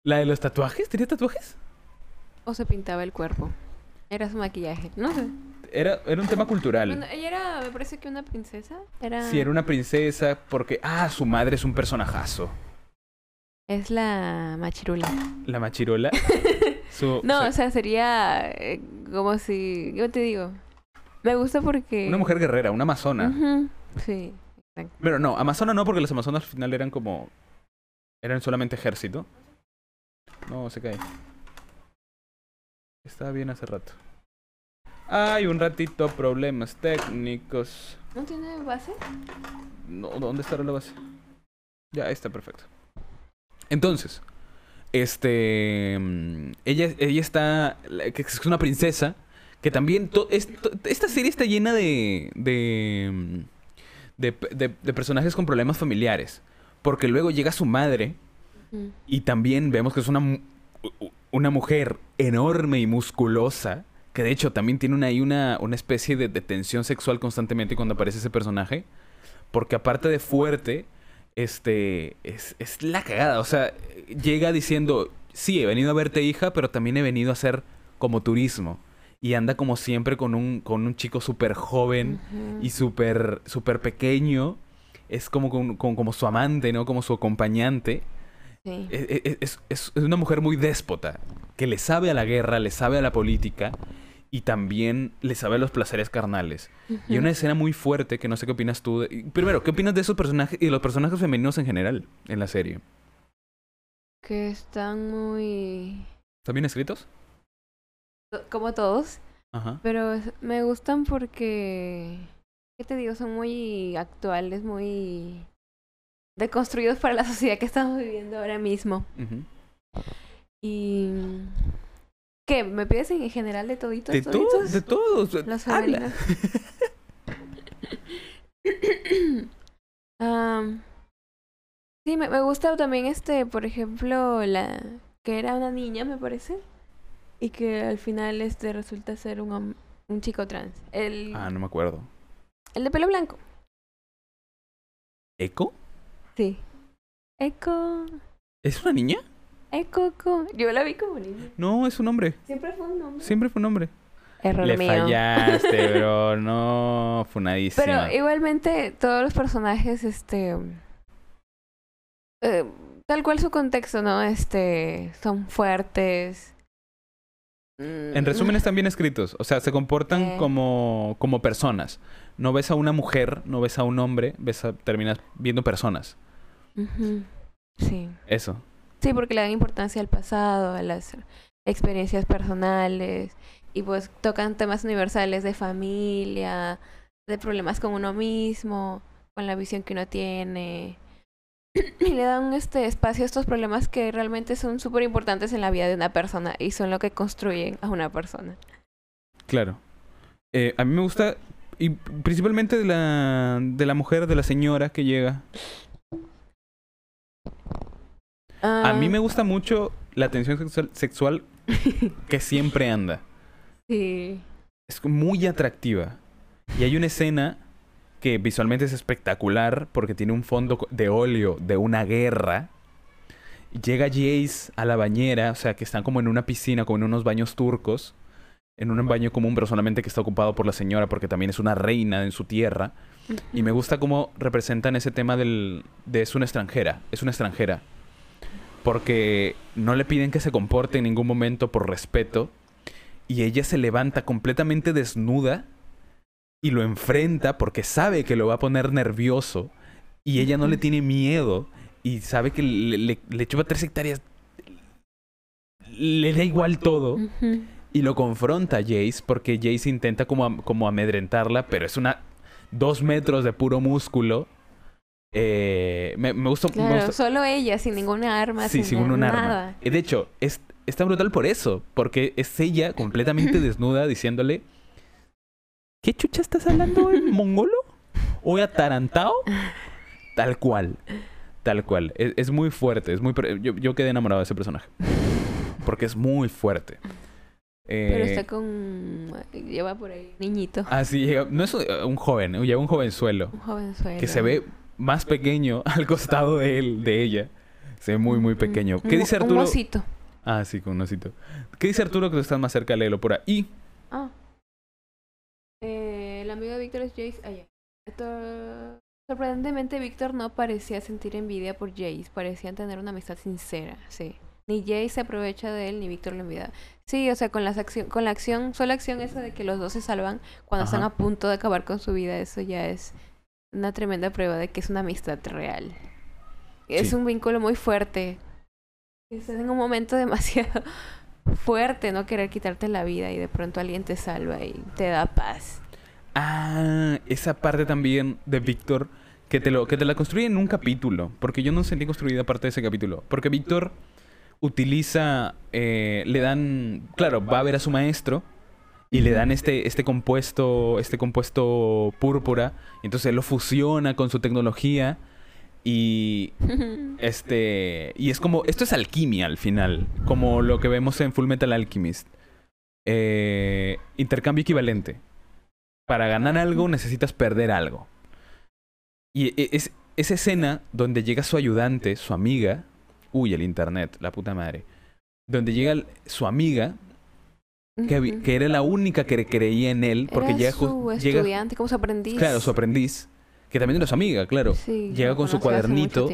¿La de los tatuajes? ¿Tenía tatuajes? O se pintaba el cuerpo. Era su maquillaje. No sé. Era, era un tema cultural. ella era, me parece que una princesa. Era... Sí, era una princesa porque... Ah, su madre es un personajazo. Es la machirula. ¿La machirula? no, o sea, sería eh, como si... ¿Cómo te digo? Me gusta porque... Una mujer guerrera, una amazona. Sí. Pero no, Amazona no, porque los amazonas al final eran como. Eran solamente ejército. No, se cae. Estaba bien hace rato. Hay un ratito, problemas técnicos. ¿No tiene base? No, ¿dónde estará la base? Ya, está perfecto. Entonces, este. Mm, ella, ella está. Que es una princesa. Que también. esta serie está llena de. de mm, de, personajes con problemas familiares. Porque luego llega su madre y también vemos que es una, una mujer enorme y musculosa. Que de hecho también tiene una, ahí una, una especie de, tensión sexual constantemente cuando aparece ese personaje. Porque aparte de fuerte, este es, es la cagada. O sea, llega diciendo, sí, he venido a verte hija, pero también he venido a hacer como turismo y anda como siempre con un, con un chico súper joven y súper super pequeño. Es como, como su amante, ¿no? Como su acompañante. E, e, e, es, es, una mujer muy déspota, que le sabe a la guerra, le sabe a la política y también le sabe a los placeres carnales. Y una escena muy fuerte que no sé qué opinas tú. Primero, ¿qué opinas de esos personajes y de los personajes femeninos en general en la serie? Que están muy... ¿Están bien escritos? Como todos. Pero me gustan porque, ¿qué te digo? Son muy actuales, muy deconstruidos para la sociedad que estamos viviendo ahora mismo. Y... ¿Qué? ¿Me pides en general de toditos? De todos, de todos. Las Habla. sí, me, me gusta también este, por ejemplo, la que era una niña, me parece. Y que al final este resulta ser un, un chico trans. El, ah, no me acuerdo. El de pelo blanco. ¿Eco? Sí. Eco. ¿Es una niña? Eco. Yo la vi como niña. No, es un hombre. Siempre fue un hombre. Siempre fue un hombre. Error Le mío. fallaste, bro. No, funadísima. Pero igualmente todos los personajes, este... eh, tal cual su contexto, ¿no? Este... Son fuertes. Mm, En resumen, están bien escritos. O sea, se comportan Eh. como, como personas. No ves a una mujer, no ves a un hombre, ves a, terminas viendo personas. Sí. Eso. Sí, porque le dan importancia al pasado, a las experiencias personales y pues tocan temas universales de familia, de problemas con uno mismo, con la visión que uno tiene. Y le dan este espacio a estos problemas que realmente son súper importantes en la vida de una persona y son lo que construyen a una persona. Claro. Eh, a mí me gusta, y principalmente de la, de la mujer, de la señora que llega. A mí me gusta mucho la tensión sexual, sexual que siempre anda. Sí. Es muy atractiva. Y hay una escena que visualmente es espectacular porque tiene un fondo de óleo de una guerra. Llega Jace a la bañera, o sea, que están como en una piscina, como en unos baños turcos. En un baño común, pero solamente que está ocupado por la señora porque también es una reina en su tierra. Y me gusta cómo representan ese tema del, de es una extranjera, es una extranjera. Porque no le piden que se comporte en ningún momento por respeto. Y ella se levanta completamente desnuda y lo enfrenta porque sabe que lo va a poner nervioso. Y ella no le tiene miedo y sabe que le, le, le chupa tres hectáreas. Le da igual todo. Y lo confronta a Jace porque Jace intenta como, como amedrentarla, pero es una dos metros de puro músculo. Eh, me, me gustó. me Claro, gustó- solo ella, sin ninguna arma, Sí, sin sin un arma. nada. De hecho, es, está brutal por eso, porque es ella completamente desnuda diciéndole, ¿qué chucha estás hablando en mongolo? ¿O atarantado? Tal cual, tal cual. Es, es muy fuerte, es muy... Yo, yo quedé enamorado de ese personaje, porque es muy fuerte. Pero Eh, está con... Lleva por ahí niñito. Ah, sí, llega- no es un un joven, llega un jovenzuelo Un jovenzuelo. que se ve más pequeño al costado de él, de ella. Se ve muy, muy pequeño. Un- ¿Qué dice Un Arturo? mocito. Ah, sí, con un osito. ¿Qué dice Arturo que tú estás más cerca? Léelo por ahí. Ah. Amigo de Víctor es Jace. Esto- Sorprendentemente, Víctor no parecía sentir envidia por Jace. Parecían tener una amistad sincera, sí. Ni Jace se aprovecha de él, ni Víctor lo envidia. Sí, o sea, con, las con la acción, sola acción esa de que los dos se salvan cuando están a punto de acabar con su vida, eso ya es una tremenda prueba de que es una amistad real. Es Sí. un vínculo muy fuerte. Estás en un momento demasiado fuerte no querer quitarte la vida y de pronto alguien te salva y te da paz. Ah, esa parte también de Víctor que te, lo, que te la construye en un capítulo. Porque yo no sentí construida parte de ese capítulo. Porque Víctor utiliza, eh, le dan, claro, va a ver a su maestro y le dan este, este compuesto, este compuesto púrpura. Y entonces él lo fusiona con su tecnología y este y es como esto es alquimia al final, como lo que vemos en Full Metal Alchemist. Eh, intercambio equivalente. Para ganar algo necesitas perder algo. Y e- es esa escena donde llega su ayudante, su amiga, uy, el internet, la puta madre. Donde llega el- su amiga, que, era la única que creía en él, porque Era llega, su llega estudiante, como su aprendiz. claro, su aprendiz, que también era su amiga, claro. Sí, llega con su cuadernito.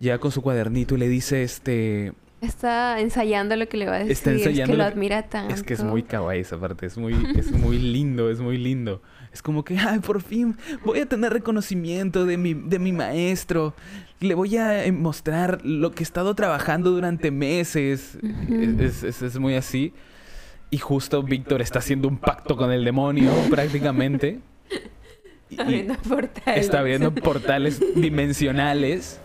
Llega con su cuadernito y le dice, este, Está ensayando lo que le va a decir. Está es ensayando que lo que- admira tanto. Es que es muy kawaii esa parte, es muy, es muy lindo, es muy lindo. Es como que, ay, por fin voy a tener reconocimiento de mi, de mi maestro. Le voy a eh, mostrar lo que he estado trabajando durante meses. Es, es- es muy así. Y justo Víctor está haciendo un pacto con el demonio, prácticamente. Y- y Abriendo portales. está abriendo portales dimensionales.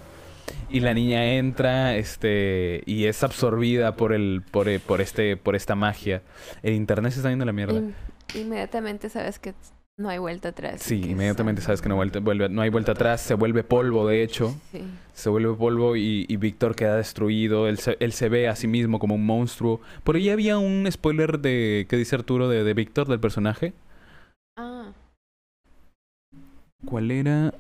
Y la niña entra, este, y es absorbida por el, por, eh, por este, por esta magia. El internet se está yendo a la mierda. In- inmediatamente sabes que no hay vuelta atrás. Sí, inmediatamente son- sabes que no, vuelta, vuelve, no hay vuelta atrás, se vuelve polvo, de hecho. Sí. Se vuelve polvo y, y Víctor queda destruido. Él se, él se ve a sí mismo como un monstruo. Por ahí había un spoiler de, ¿qué dice Arturo de, de Víctor, del personaje? Ah, ¿Cuál era?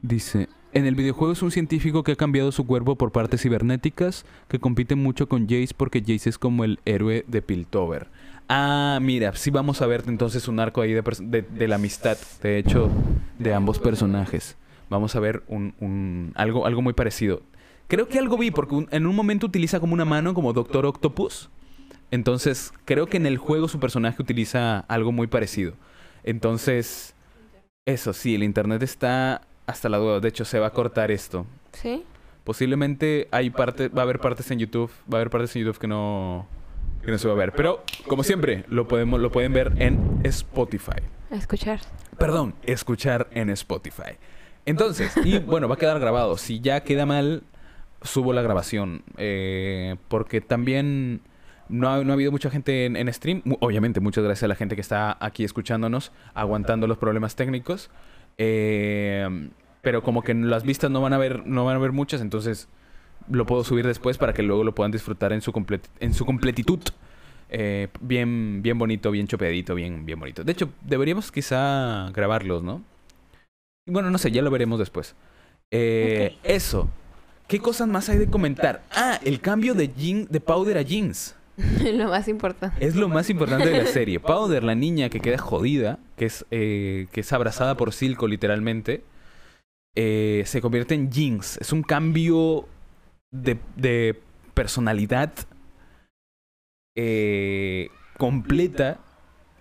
Dice, en el videojuego es un científico que ha cambiado su cuerpo por partes cibernéticas, que compite mucho con Jace porque Jace es como el héroe de Piltover. Ah, mira, sí vamos a ver entonces un arco ahí de, la amistad, de hecho, de ambos personajes. Vamos a ver un, algo, algo muy parecido. Creo que algo vi, porque en un momento utiliza como una mano, como Doctor Octopus. Entonces, creo que en el juego su personaje utiliza algo muy parecido. Entonces, eso sí, el internet está hasta la duda. De hecho, se va a cortar esto. ¿Sí? Posiblemente hay parte, va a haber partes en YouTube, va a haber partes en YouTube que no, que no se va a ver. Pero, como siempre, lo, podemos, lo pueden ver en Spotify. Escuchar. Perdón, escuchar en Spotify. Entonces, y bueno, va a quedar grabado. Si ya queda mal, subo la grabación. Eh, porque también no ha, no ha, habido mucha gente en, en, stream. Obviamente, muchas gracias a la gente que está aquí escuchándonos, aguantando los problemas técnicos. Eh, pero como que las vistas no van a ver, no van a ver muchas, entonces lo puedo subir después para que luego lo puedan disfrutar en su, en su completitud. Eh, bien, bien bonito, bien chopeadito, bien, bien bonito. De hecho, deberíamos quizá grabarlos, ¿no? Bueno, no sé, ya lo veremos después. Eh, eso. ¿Qué cosas más hay de comentar? Ah, el cambio de, jean, de Powder a jeans. lo más importante. Es lo más importante de la serie. Powder, la niña que queda jodida, que es, eh, que es abrazada por Silco literalmente, eh, se convierte en Jinx. Es un cambio de, de personalidad eh, completa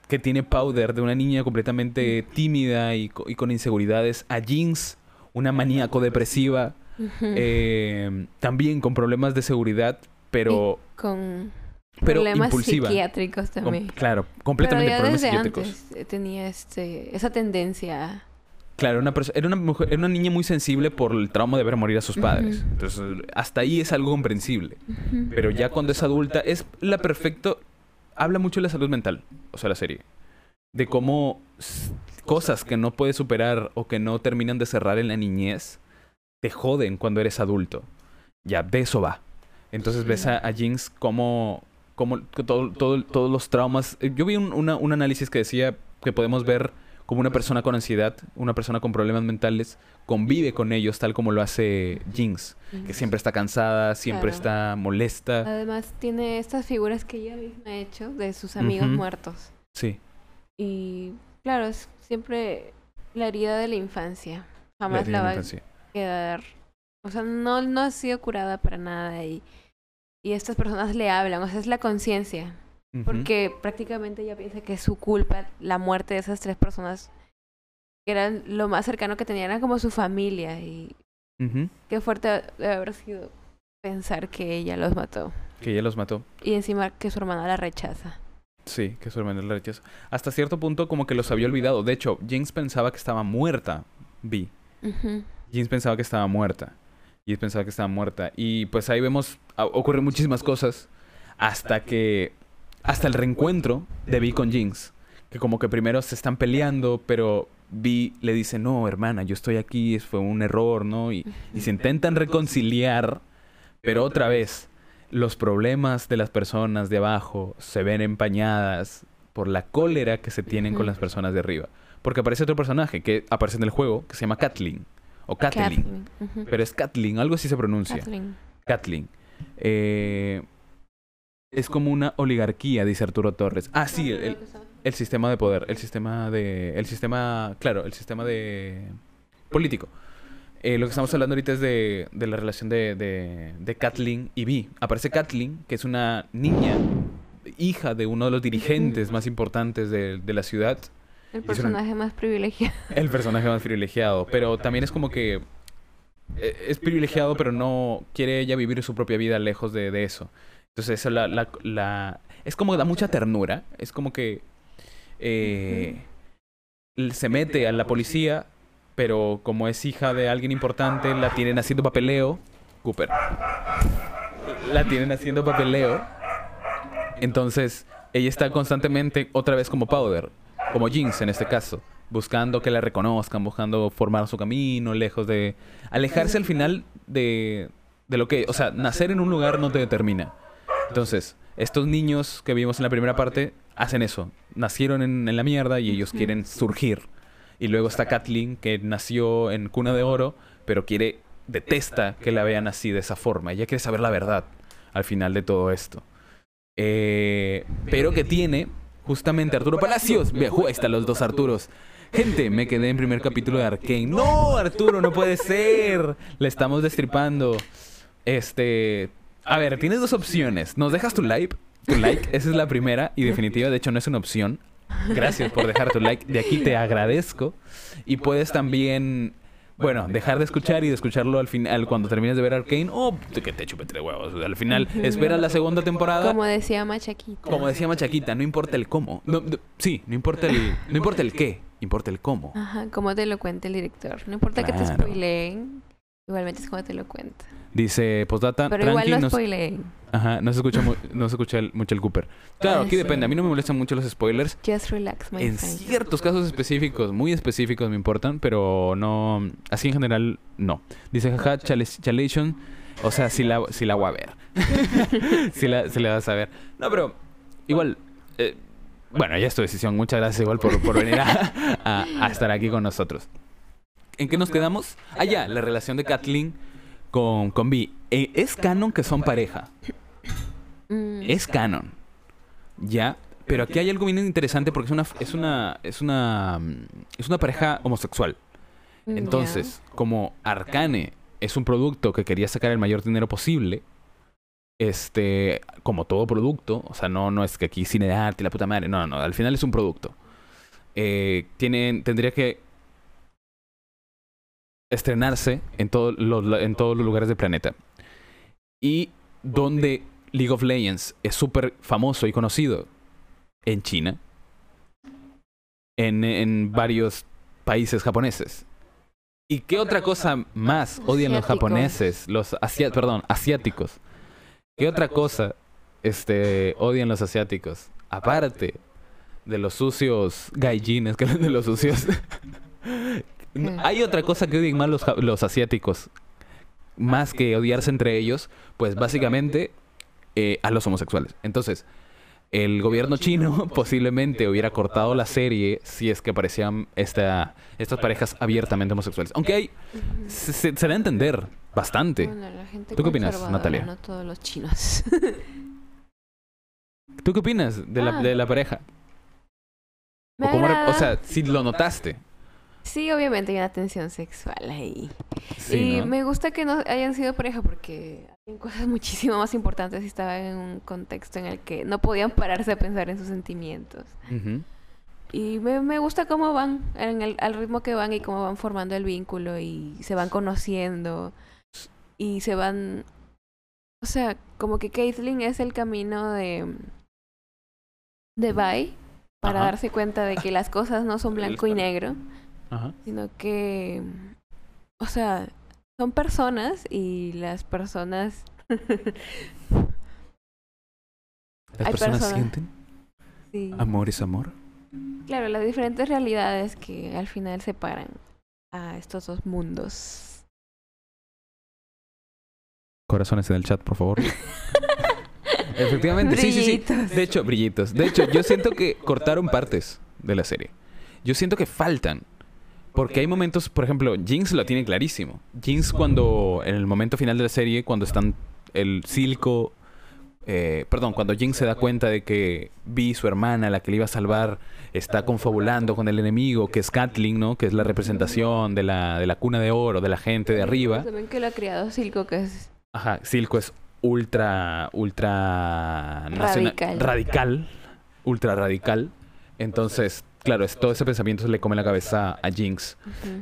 que tiene Powder de una niña completamente tímida y, con inseguridades a Jinx, una maníaco depresiva, también con problemas de seguridad, pero... con pero problemas psiquiátricos también. claro, completamente Pero ya desde Antes eh, tenía este, esa tendencia. Claro, una era, una mujer, era una niña muy sensible por el trauma de ver morir a sus padres. Entonces, hasta ahí es algo comprensible. Pero ya cuando es adulta, es la perfecto. Habla mucho de la salud mental, o sea, la serie. De cómo cosas que no puedes superar o que no terminan de cerrar en la niñez te joden cuando eres adulto. Ya, de eso va. Entonces ves a, a Jinx como como todo, todo, todos los traumas. Eh, yo vi un, un análisis que decía que podemos ver como una persona con ansiedad, una persona con problemas mentales, convive con ellos tal como lo hace Jinx, que siempre está cansada, siempre está molesta. Además tiene estas figuras que ella misma ha hecho de sus amigos muertos. Sí. Y claro, es siempre la herida de la infancia. Jamás la, va a quedar. O sea, no, no ha sido curada para nada y y estas personas le hablan, o sea, es la conciencia. Porque prácticamente ella piensa que es su culpa la muerte de esas tres personas que eran lo más cercano que tenían, era como su familia. Y qué fuerte debe haber sido pensar que ella los mató. Que ella los mató. Y encima que su hermana la rechaza. Sí, que su hermana la rechaza. Hasta cierto punto como que los había olvidado. De hecho, James pensaba que estaba muerta, Vi. James pensaba que estaba muerta y pensaba que estaba muerta. Y pues ahí vemos, ocurren muchísimas cosas hasta que, hasta el reencuentro de Vi con Jinx, que como que primero se están peleando, pero Vi le dice, no, hermana, yo estoy aquí, fue un error, ¿no? Y, se intentan reconciliar, pero otra vez, los problemas de las personas de abajo se ven empañadas por la cólera que se tienen con las personas de arriba. Porque aparece otro personaje que aparece en el juego, que se llama Kathleen o Kathleen. Pero es Kathleen, algo así se pronuncia. Kathleen. Kathleen. Eh, es como una oligarquía, dice Arturo Torres. Ah, sí, el, el, sistema de poder, el sistema de, el sistema, claro, el sistema de político. Eh, lo que estamos hablando ahorita es de, de la relación de, de, de Kathleen y Vi. Aparece Kathleen, que es una niña, hija de uno de los dirigentes más importantes de, de la ciudad, el personaje más privilegiado. El personaje más privilegiado. Pero también es como que eh, es privilegiado, pero no quiere ella vivir su propia vida lejos de, eso. Entonces, eso la, la, es como que da mucha ternura. Es como que eh, se mete a la policía, pero como es hija de alguien importante, la tienen haciendo papeleo. Cooper. La tienen haciendo papeleo. Entonces, ella está constantemente otra vez como Powder como Jinx en este caso, buscando que la reconozcan, buscando formar su camino, lejos de... Alejarse al final de, de lo que... O sea, nacer en un lugar no te determina. Entonces, estos niños que vimos en la primera parte hacen eso. Nacieron en, la mierda y ellos quieren surgir. Y luego está Kathleen, que nació en cuna de oro, pero quiere, detesta que la vean así, de esa forma. Ella quiere saber la verdad al final de todo esto. Eh, pero que tiene justamente Arturo Palacios. Ahí están los dos Arturos. Gente, me quedé en primer capítulo de Arkane. No, Arturo, no puede ser. Le estamos destripando. Este. A ver, tienes dos opciones. ¿Nos dejas tu like? Tu like, esa es la primera y definitiva, de hecho no es una opción. Gracias por dejar tu like. De aquí te agradezco. Y puedes también bueno, dejar de escuchar y de escucharlo al final cuando termines de ver Arkane o que te chupe tres huevos. Al final, espera la segunda temporada. Como decía Machaquita. Como decía Machaquita, no importa el cómo. sí, no importa el, no importa el qué, importa el cómo. Ajá, como te lo cuenta el director. No importa que te spoileen, igualmente es como te lo cuenta. Dice postdata. Pero igual no spoileen. Ajá, no se escucha, no se escucha mucho el Cooper. Claro, aquí depende. A mí no me molestan mucho los spoilers. Just relax, my En ciertos casos específicos, muy específicos me importan, pero no. Así en general, no. Dice, jaja, chalation. O sea, si la, si la voy a ver. si, la, si la vas a ver. No, pero igual. Eh, bueno, ya es tu decisión. Muchas gracias igual por, por venir a, a, estar aquí con nosotros. ¿En qué nos quedamos? Ah, ya, la relación de Kathleen con, con B. Eh, ¿Es canon que son pareja? Mm. Es canon. Ya. Pero aquí hay algo bien interesante porque es una, es una, es una, es una pareja homosexual. Mm, Entonces, como Arcane es un producto que quería sacar el mayor dinero posible, este, como todo producto, o sea, no, no es que aquí cine de arte y la puta madre, no, no, al final es un producto. Eh, tienen, tendría que estrenarse en, todo en todos los lugares del planeta. Y donde League of Legends es súper famoso y conocido en China, en, en, varios países japoneses. ¿Y qué otra cosa más odian los japoneses, los perdón, asiáticos? ¿Qué otra cosa este, odian los asiáticos? Aparte de los sucios gaijines, que de los sucios Hay otra cosa que odian más los, los asiáticos, más que odiarse entre ellos, pues básicamente eh, a los homosexuales. Entonces, el gobierno chino posiblemente hubiera cortado la serie si es que aparecían esta, estas parejas abiertamente homosexuales. Aunque hay, se, da a entender bastante. ¿Tú qué opinas, Natalia? No todos los chinos. ¿Tú qué opinas de, la, de la pareja? O, o sea, si lo notaste. Sí, obviamente hay una tensión sexual ahí. y me gusta que no hayan sido pareja porque hay cosas muchísimo más importantes si estaban en un contexto en el que no podían pararse a pensar en sus sentimientos. Y me, me, gusta cómo van, en el, al ritmo que van y cómo van formando el vínculo y se van conociendo y se van... O sea, como que Caitlyn es el camino de... de bye para darse cuenta de que las cosas no son blanco y negro sino que, o sea, son personas y las personas... ¿Las personas, sienten? Amor es amor. Claro, las diferentes realidades que al final separan a estos dos mundos. Corazones en el chat, por favor. Efectivamente, sí, sí, sí. De hecho, brillitos. De hecho, yo siento que cortaron partes de la serie. Yo siento que faltan. Porque hay momentos, por ejemplo, Jinx lo tiene clarísimo. Jinx cuando, en el momento final de la serie, cuando están el Silco, eh, perdón, cuando Jinx se da cuenta de que Vi, su hermana, la que le iba a salvar, está confabulando con el enemigo, que es Kathleen, ¿no? Que es la representación de la, de la cuna de oro, de la gente de arriba. También que lo ha criado Silco, que es... Ajá, Silco es ultra, ultra... Radical. Radical. Ultra radical. Entonces, claro, todo ese pensamiento se le come la cabeza a Jinx.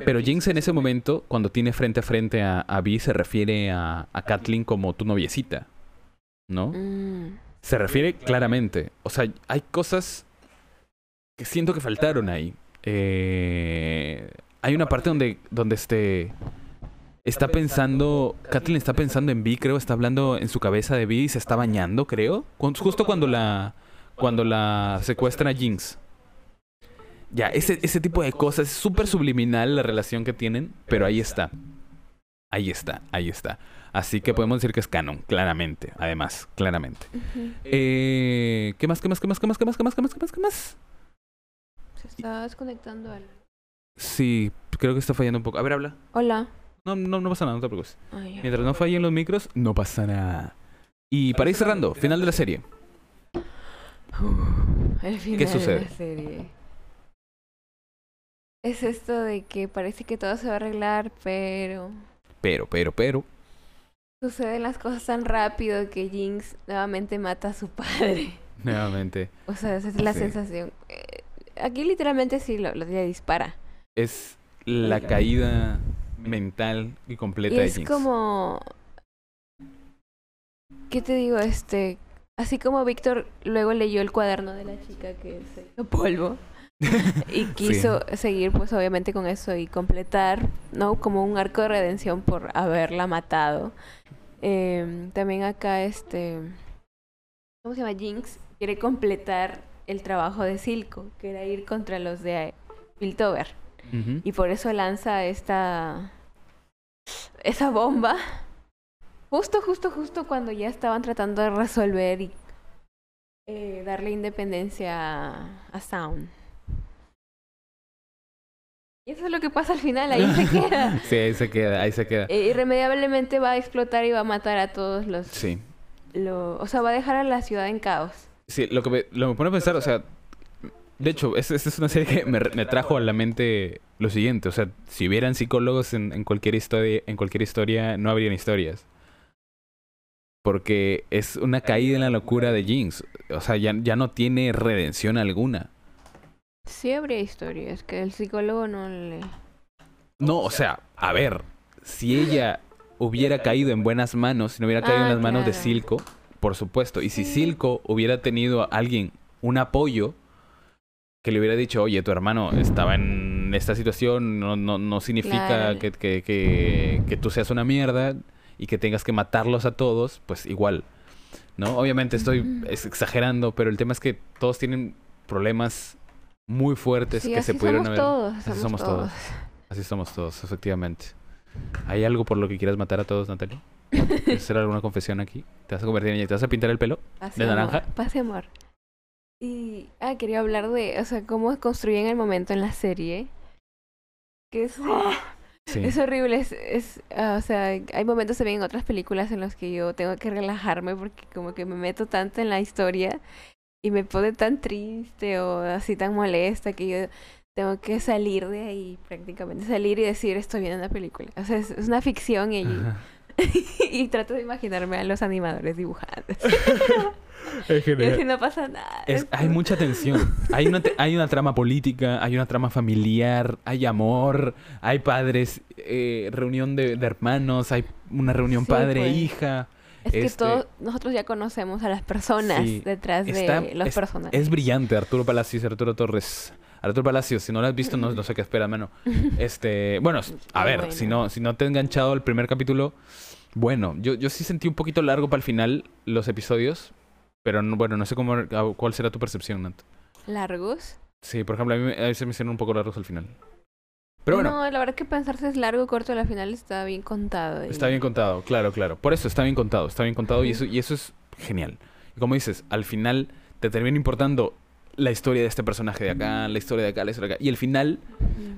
Pero Jinx en ese momento, cuando tiene frente a frente a, a Vi, se refiere a, a Kathleen como tu noviecita. ¿No? Mm. Se refiere claramente. O sea, hay cosas que siento que faltaron ahí. Eh, hay una parte donde, donde este está pensando, Kathleen está pensando en Vi, creo, está hablando en su cabeza de Vi y se está bañando, creo. Justo cuando la, cuando la secuestran a Jinx. Ya, ese, ese tipo de cosas, es súper subliminal la relación que tienen, pero ahí está. Ahí está, ahí está. Así que podemos decir que es canon, claramente, además, claramente. eh, ¿Qué más, qué más, qué más, qué más, qué más, qué más, qué más, qué más, qué más? Se está desconectando algo. Sí, creo que está fallando un poco. A ver, habla. Hola. No, no, no pasa nada, no te preocupes. Mientras no fallen los micros, no pasa nada. Y para ir cerrando, final de la serie. el final ¿Qué sucede? de la serie. Es esto de que parece que todo se va a arreglar, pero... Pero, pero, pero... Suceden las cosas tan rápido que Jinx nuevamente mata a su padre. Nuevamente. O sea, esa es la sensación. Eh, aquí literalmente sí lo, lo le dispara. Es la caída mental y completa de Jinx. Es como... ¿Qué te digo? Este... Así como Víctor luego leyó el cuaderno de la chica que se hizo polvo. y quiso seguir pues obviamente con eso y completar, ¿no? Como un arco de redención por haberla matado. Em, también acá este... ¿Cómo se llama? Jinx quiere completar el trabajo de Silco, que era ir contra los de Piltover. Y por eso lanza esta... esa bomba. Justo, justo, justo cuando ya estaban tratando de resolver y eh, darle independencia a Sound. Y eso es lo que pasa al final, ahí se queda. sí, ahí se queda, ahí se queda. Eh, irremediablemente va a explotar y va a matar a todos los... Sí. Lo, o sea, va a dejar a la ciudad en caos. Sí, lo que me, lo me pone a pensar, o sea, de hecho, esta es una serie que me, me, trajo a la mente lo siguiente, o sea, si hubieran psicólogos en, en, cualquier historia, en cualquier historia, no habrían historias. Porque es una caída en la locura de Jinx. O sea, ya, ya no tiene redención alguna. Sí habría historias que el psicólogo no le... No, o sea, a ver, si ella hubiera caído en buenas manos, si no hubiera caído en ah, las manos de Silco, por supuesto, y si Silco hubiera tenido a alguien, un apoyo, que le hubiera dicho, oye, tu hermano estaba en esta situación, no, no, no significa que, que, que, que, tú seas una mierda y que tengas que matarlos a todos, pues igual, ¿no? Obviamente estoy exagerando, pero el tema es que todos tienen problemas muy fuertes que se pudieron haber. Todos, Así somos todos. Así somos todos, efectivamente. ¿Hay algo por lo que quieras matar a todos, Natalia? ¿Quieres hacer alguna confesión aquí? ¿Te vas a convertir en ella? ¿Te vas a pintar el pelo de naranja? pase amor. Y ah, quería hablar de, o sea, cómo construyen el momento en la serie. Que es es horrible, es, es ah, o sea, hay momentos también en otras películas en los que yo tengo que relajarme porque como que me meto tanto en la historia y me pone tan triste o así tan molesta que yo tengo que salir de ahí prácticamente, salir y decir estoy viendo una película. O sea, es, una ficción y, y trato de imaginarme a los animadores dibujando. Es y así no pasa nada. hay mucha tensión. Hay una, hay una trama política, hay una trama familiar, hay amor, hay padres, eh, reunión de, hermanos, hay una reunión padre-hija. Pues. Es que este, todos nosotros ya conocemos a las personas detrás de los personajes. Es brillante Arturo Palacios, Arturo Torres. Arturo Palacios, si no lo has visto, no, sé qué espera, mano. Este, bueno, a ver, si no, si no te he enganchado el primer capítulo, bueno, yo, yo sí sentí un poquito largo para el final los episodios, pero bueno, no sé cómo cuál será tu percepción, Nat. ¿Largos? Sí, por ejemplo, a mí, a mí se me hicieron un poco largos al final. Pero bueno. No, la verdad que pensarse es largo o corto, al final está bien contado. Está bien contado, claro, claro. Por eso está bien contado, está bien contado y eso, y eso es genial. Y como dices, al final te termina importando la historia de este personaje de acá, la historia de acá, la historia de acá. Y el final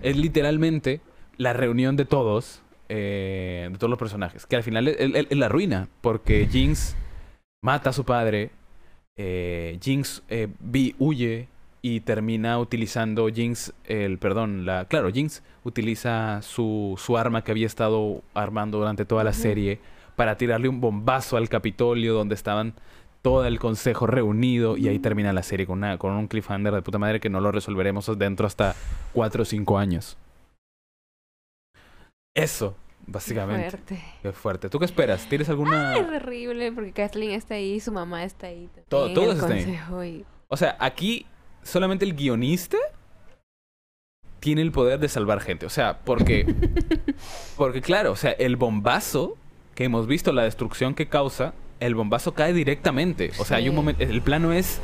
es literalmente la reunión de todos, eh, de todos los personajes. Que al final es, la ruina, porque Jinx mata a su padre, eh, Jinx eh, huye, y termina utilizando Jinx, el, perdón, la, claro, Jinx utiliza su, su arma que había estado armando durante toda la serie para tirarle un bombazo al Capitolio donde estaban todo el consejo reunido y ahí termina la serie con, una, con un cliffhanger de puta madre que no lo resolveremos dentro hasta cuatro o cinco años. Eso, básicamente. Fuerte. Qué fuerte. ¿Tú qué esperas? ¿Tienes alguna...? es horrible porque Kathleen está ahí, su mamá está ahí. Todo, todos están ahí. O sea, aquí solamente el guionista tiene el poder de salvar gente. O sea, porque. porque, claro, o sea, el bombazo que hemos visto, la destrucción que causa, el bombazo cae directamente. O sea, hay un momento. El plano es.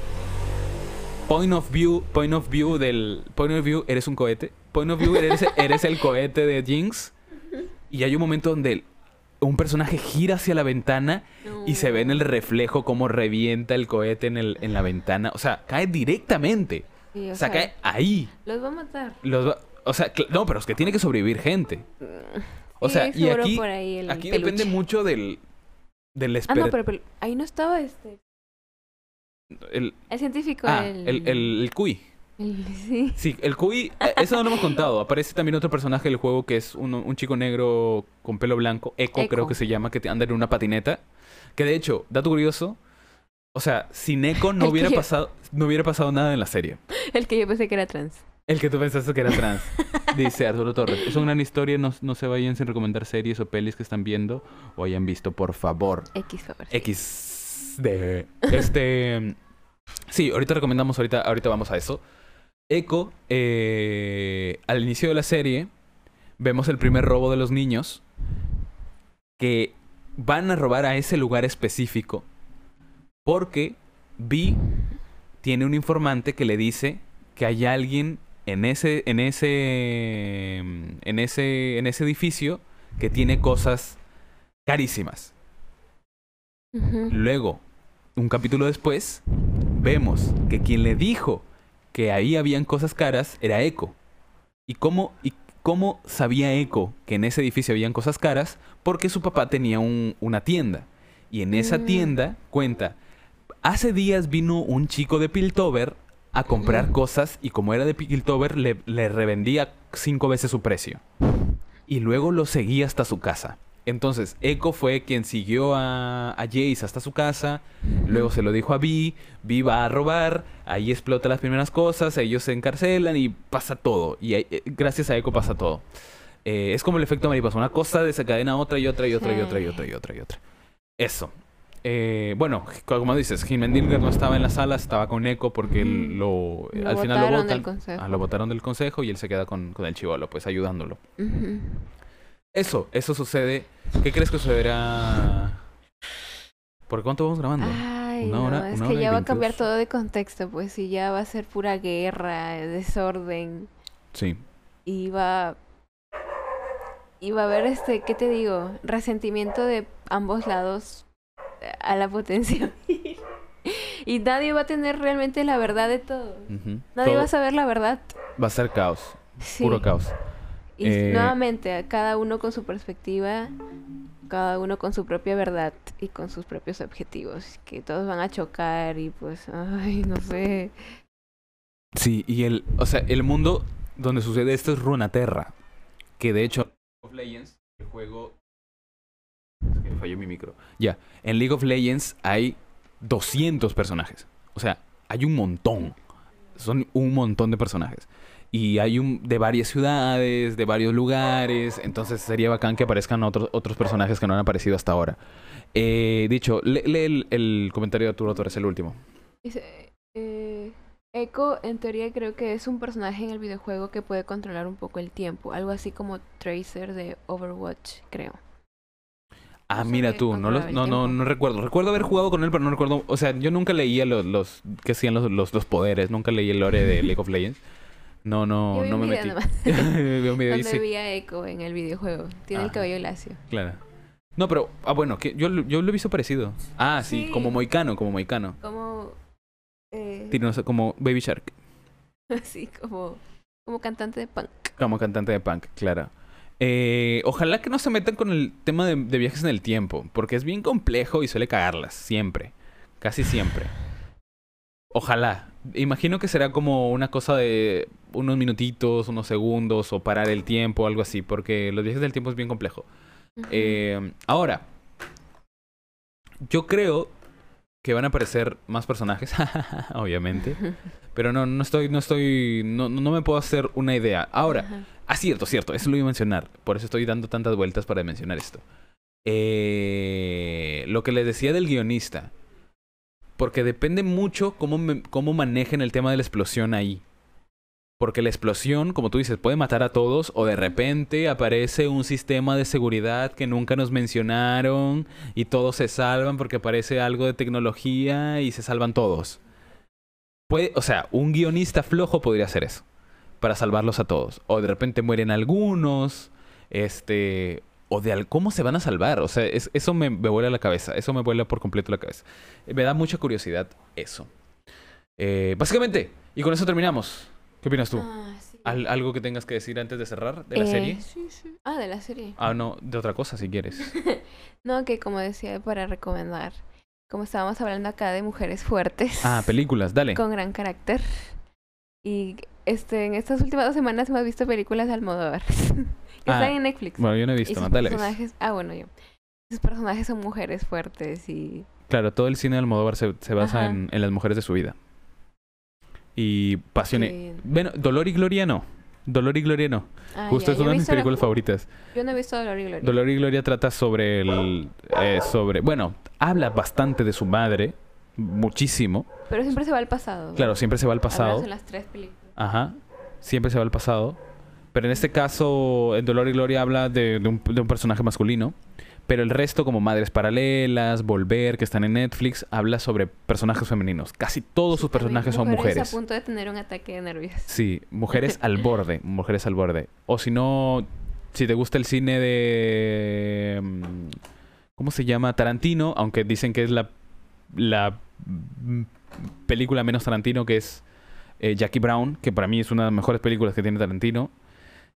Point of view, point of view del. Point of view, eres un cohete. Point of view, eres, eres el cohete de Jinx. Y hay un momento donde un personaje gira hacia la ventana y se ve en el reflejo cómo revienta el cohete en, el, en la ventana. O sea, cae directamente. o, sea, cae ahí. Los va a matar. Los O sea, no, pero es que tiene que sobrevivir gente. O sea, y aquí, aquí depende mucho del, del Ah, no, pero, ahí no estaba este. El, el científico. Ah, el, el, el, Cui. Sí. sí, el Cui, eh, eso no lo hemos contado. Aparece también otro personaje del juego que es un, un chico negro con pelo blanco, Echo, creo que se llama, que anda en una patineta. Que de hecho, dato curioso, o sea, sin Echo no hubiera pasado, no hubiera pasado nada en la serie. El que yo pensé que era trans. El que tú pensaste que era trans. Dice Arturo Torres. Es una gran historia. No, no, se vayan sin recomendar series o pelis que están viendo o hayan visto, por favor. X favor. X de... Este... Sí, ahorita recomendamos, ahorita, ahorita vamos a eso. Echo, eh, al inicio de la serie, vemos el primer robo de los niños que van a robar a ese lugar específico porque Vi tiene un informante que le dice que hay alguien en ese, en ese, en ese, en ese edificio que tiene cosas carísimas. Luego, un capítulo después, vemos que quien le dijo que ahí habían cosas caras era Echo. ¿Y cómo, y cómo sabía Echo que en ese edificio habían cosas caras? Porque su papá tenía un, una tienda. Y en esa mm. tienda cuenta, hace días vino un chico de Piltover a comprar cosas y como era de Piltover le, le revendía cinco veces su precio. Y luego lo seguía hasta su casa. Entonces, Echo fue quien siguió a, a, Jace hasta su casa, luego se lo dijo a Vi, Vi va a robar, ahí explota las primeras cosas, ellos se encarcelan y pasa todo. Y eh, gracias a Echo pasa todo. Eh, es como el efecto mariposa, una cosa desencadena otra y otra y otra y otra y otra y otra y otra. Eso. Eh, bueno, como dices, Dilger no estaba en la sala, estaba con Echo porque lo, al final lo votan. Ah, lo votaron del consejo y él se queda con, con el chivolo, pues ayudándolo. Eso, eso sucede. ¿Qué crees que sucederá? ¿Por cuánto vamos grabando? una hora, es que ya va a cambiar todo de contexto, pues si ya va a ser pura guerra, desorden. Sí. Y va y va a haber este, ¿qué te digo? Resentimiento de ambos lados a la potencia y nadie va a tener realmente la verdad de todo. Nadie va a saber la verdad. Va a ser caos. Puro caos. Y eh, nuevamente, cada uno con su perspectiva, cada uno con su propia verdad y con sus propios objetivos. Que todos van a chocar y pues, ay, no sé. Sí, y el, o sea, el mundo donde sucede esto es Runaterra. Que de hecho, of Legends, el juego es que falló mi micro. Ya, en League of Legends hay 200 personajes. O sea, hay un montón. Son un montón de personajes. Y hay un, de varias ciudades, de varios lugares. Entonces sería bacán que aparezcan otros, otros personajes que no han aparecido hasta ahora. Eh, dicho, lee, el, comentario de Arturo Torres, el último. Dice, eh, Echo en teoría creo que es un personaje en el videojuego que puede controlar un poco el tiempo. Algo así como Tracer de Overwatch, creo. Ah, mira tú, no, no, no, no recuerdo. Recuerdo haber jugado con él, pero no recuerdo. O sea, yo nunca leía los, los que hacían los, los, los poderes, nunca leí el lore de League of Legends. No, no, no me metí. Veo vi a Echo en el videojuego. Tiene el cabello lacio. Claro. No, pero, ah, bueno, que yo, yo lo he visto parecido. Ah, sí, como moicano, como moicano. Como. Eh... como Baby Shark. sí, como, como cantante de punk. Como cantante de punk, claro. Eh, ojalá que no se metan con el tema de, viajes en el tiempo, porque es bien complejo y suele cagarlas, siempre, casi siempre. Ojalá. Imagino que será como una cosa de unos minutitos, unos segundos, o parar el tiempo, algo así, porque los viajes del tiempo es bien complejo. Eh, ahora, yo creo que van a aparecer más personajes, obviamente, pero no, no estoy, no estoy, no, no me puedo hacer una idea. Ahora, Ah, cierto, cierto, eso lo iba a mencionar. Por eso estoy dando tantas vueltas para mencionar esto. Eh, lo que les decía del guionista. Porque depende mucho cómo, cómo manejen el tema de la explosión ahí. Porque la explosión, como tú dices, puede matar a todos o de repente aparece un sistema de seguridad que nunca nos mencionaron y todos se salvan porque aparece algo de tecnología y se salvan todos. Puede, o sea, un guionista flojo podría hacer eso para salvarlos a todos. O de repente mueren algunos, este, o de cómo se van a salvar. O sea, eso me, me vuela la cabeza, eso me vuela por completo la cabeza. Me da mucha curiosidad eso. Eh, básicamente, y con eso terminamos. ¿Qué opinas tú? Ah, sí. ¿Algo que tengas que decir antes de cerrar de la serie? Eh, sí, sí. Ah, de la serie. Ah, no, de otra cosa si quieres. no, que como decía, para recomendar. Como estábamos hablando acá de mujeres fuertes. Ah, películas, dale. Con gran carácter. Y este, en estas últimas dos semanas hemos visto películas de Almodóvar. que ah, están en Netflix. Bueno, yo no he visto, dale. Personajes, ah, bueno, yo. Sus personajes son mujeres fuertes y... Claro, todo el cine de Almodóvar se, se basa en, en, las mujeres de su vida. Y Pasión... Bueno, Dolor y Gloria no. Dolor y Gloria no. Ah, Justo es una de mis películas favoritas. Yo no he visto Dolor y Gloria. Dolor y Gloria trata sobre el... Eh, sobre... Bueno, habla bastante de su madre. Muchísimo. Pero siempre se va al pasado. Claro, siempre se va al pasado. en las tres películas. Ajá. Siempre se va al pasado. Pero en este caso, en Dolor y Gloria habla de, un, de un personaje masculino pero el resto, como Madres Paralelas, Volver, que están en Netflix, habla sobre personajes femeninos. Casi todos sus personajes son mujeres. a punto de tener un ataque de nervios. Sí, mujeres al borde, mujeres al borde. O si no, si te gusta el cine de... Mm, ¿Cómo se llama? Tarantino, aunque dicen que es la, la película menos Tarantino, que es eh, Jackie Brown, que para mí es una de las mejores películas que tiene Tarantino.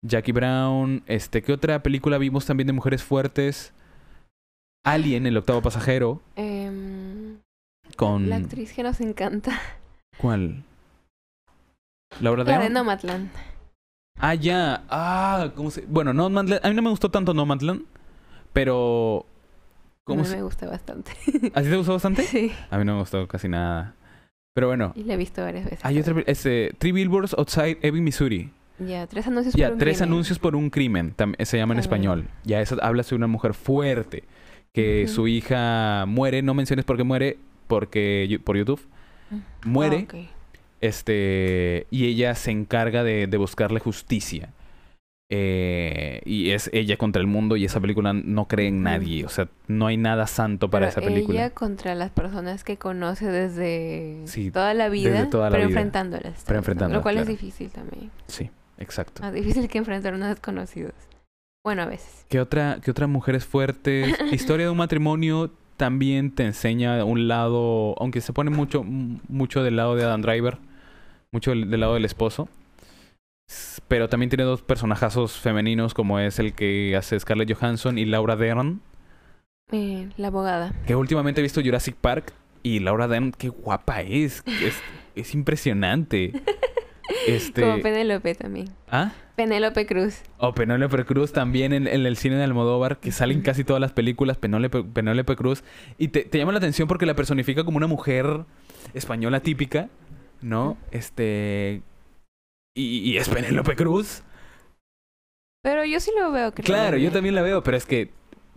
Jackie Brown, este, ¿qué otra película vimos también de mujeres fuertes? Alien, el octavo pasajero. Em, con. La actriz que nos encanta. ¿Cuál? Laura La de Nomadland. Ah, ya. Ah, ¿cómo se.? Bueno, Nomadland. A mí no me gustó tanto Nomadland. Pero. ¿Cómo a mí me gusta bastante. ¿A ti te gustó bastante? Sí. A mí no me gustó casi nada. Pero bueno. Y la he visto varias veces. Hay otra. Este, Three Billboards Outside Ebbing, Missouri. Ya, tres anuncios por un tres anuncios por un crimen. Se llama en español. Ya, eso habla sobre una mujer fuerte que su hija muere, no menciones por qué muere, porque por YouTube mm. muere, ah, este y ella se encarga de, buscarle justicia. Eh, y es ella contra el mundo y esa película no cree en nadie, o sea, no hay nada santo para esa película. Ella contra las personas que conoce desde toda la vida, pero enfrentándolas. Pero enfrentándolas. Lo cual es difícil también. Sí, exacto. Más difícil que enfrentar a unos desconocidos. Bueno, a veces. ¿Qué otra, qué otra mujer es fuerte? Historia de un matrimonio también te enseña un lado, aunque se pone mucho, mucho del lado de Adam Driver, mucho del, lado del esposo. Pero también tiene dos personajazos femeninos, como es el que hace Scarlett Johansson y Laura Dern. Eh, la abogada. Que últimamente he visto Jurassic Park y Laura Dern, qué guapa es. Es, es impresionante. Este... Como Penélope también. ¿Ah? Penélope Cruz. O Penélope Cruz también en, el cine de Almodóvar, que salen casi todas las películas, Penélope, Penélope Cruz. Y te, llama la atención porque la personifica como una mujer española típica, ¿no? Este... Y, es Penélope Cruz. Pero yo sí lo veo. Creo claro, yo también la veo, pero es que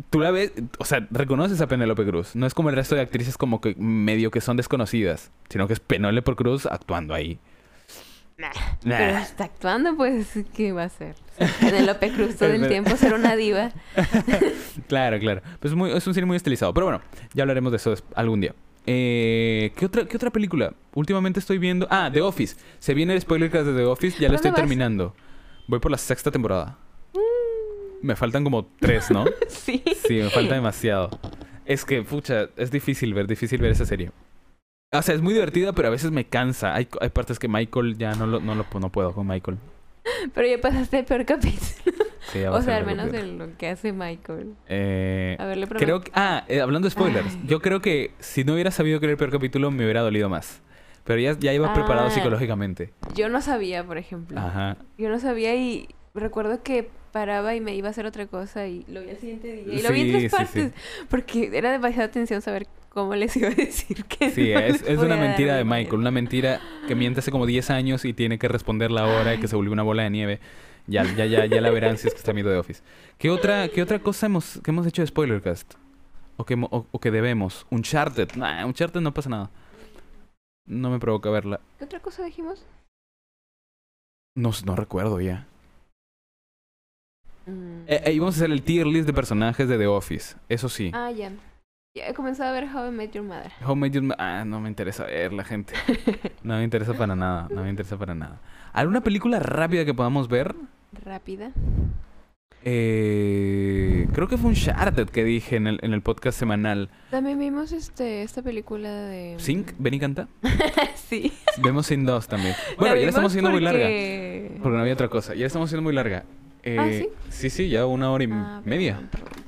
tú la ves, o sea, reconoces a Penélope Cruz. No es como el resto de actrices como que medio que son desconocidas, sino que es Penélope Cruz actuando ahí. Nah. Pero está actuando, pues, ¿qué va a hacer? Penélope Cruz todo el tiempo ser una diva. claro, claro. Pues es, muy, es un cine muy estilizado. Pero bueno, ya hablaremos de eso algún día. Eh, ¿qué, otra, ¿Qué otra película? Últimamente estoy viendo... Ah, The Office. Se viene el spoiler de The Office. Ya lo estoy terminando. Voy por la sexta temporada. Mm. Me faltan como tres, ¿no? sí. Sí, me falta demasiado. Es que, pucha, es difícil ver, difícil ver esa serie. O sea, es muy divertida, pero a veces me cansa. Hay, hay partes que Michael ya no lo, no lo no puedo con Michael. Pero ya pasaste el peor capítulo. Sí, o sea, al menos de lo que hace Michael. Eh, a ver, le creo que, Ah, eh, hablando de spoilers. Yo creo que si no hubiera sabido que era el peor capítulo, me hubiera dolido más. Pero ya, ya iba preparado ah, psicológicamente. Yo no sabía, por ejemplo. Ajá. Yo no sabía y recuerdo que paraba y me iba a hacer otra cosa y lo vi al siguiente día. Y lo vi en tres partes. Porque era demasiada atención saber cómo les iba a decir que Sí, es, es una mentira de Michael, una mentira que miente hace como 10 años y tiene que responder la hora y que se volvió una bola de nieve. Ya, ya, ya, ya la verán si es que está miedo de Office. ¿Qué otra, qué otra cosa hemos, que hemos hecho de Spoilercast? O que, o, que debemos. Uncharted. Nah, Uncharted no pasa nada. No me provoca verla. ¿Qué otra cosa dijimos? No, no recuerdo ya. Mm. Eh, eh, íbamos a hacer el tier list de personajes de The Office. Eso sí. Ah, ya. Ya he comenzado a ver How I Met Your Mother. How I Met Your Mother. Ah, no me interesa ver la gente. No me interesa para nada. No me interesa para nada. ¿Alguna película rápida que podamos ver? ¿Rápida? Eh, creo que fue un Uncharted que dije en el, en el podcast semanal. También vimos este esta película de... ¿Sync? ¿Ven y canta? sí. Vemos Sin 2 también. Bueno, ya la estamos haciendo muy larga. Porque no había otra cosa. Ya la estamos haciendo muy larga. ¿Ah, sí? Sí, sí, ya una hora y Ah, media. perdón, perdón, perdón.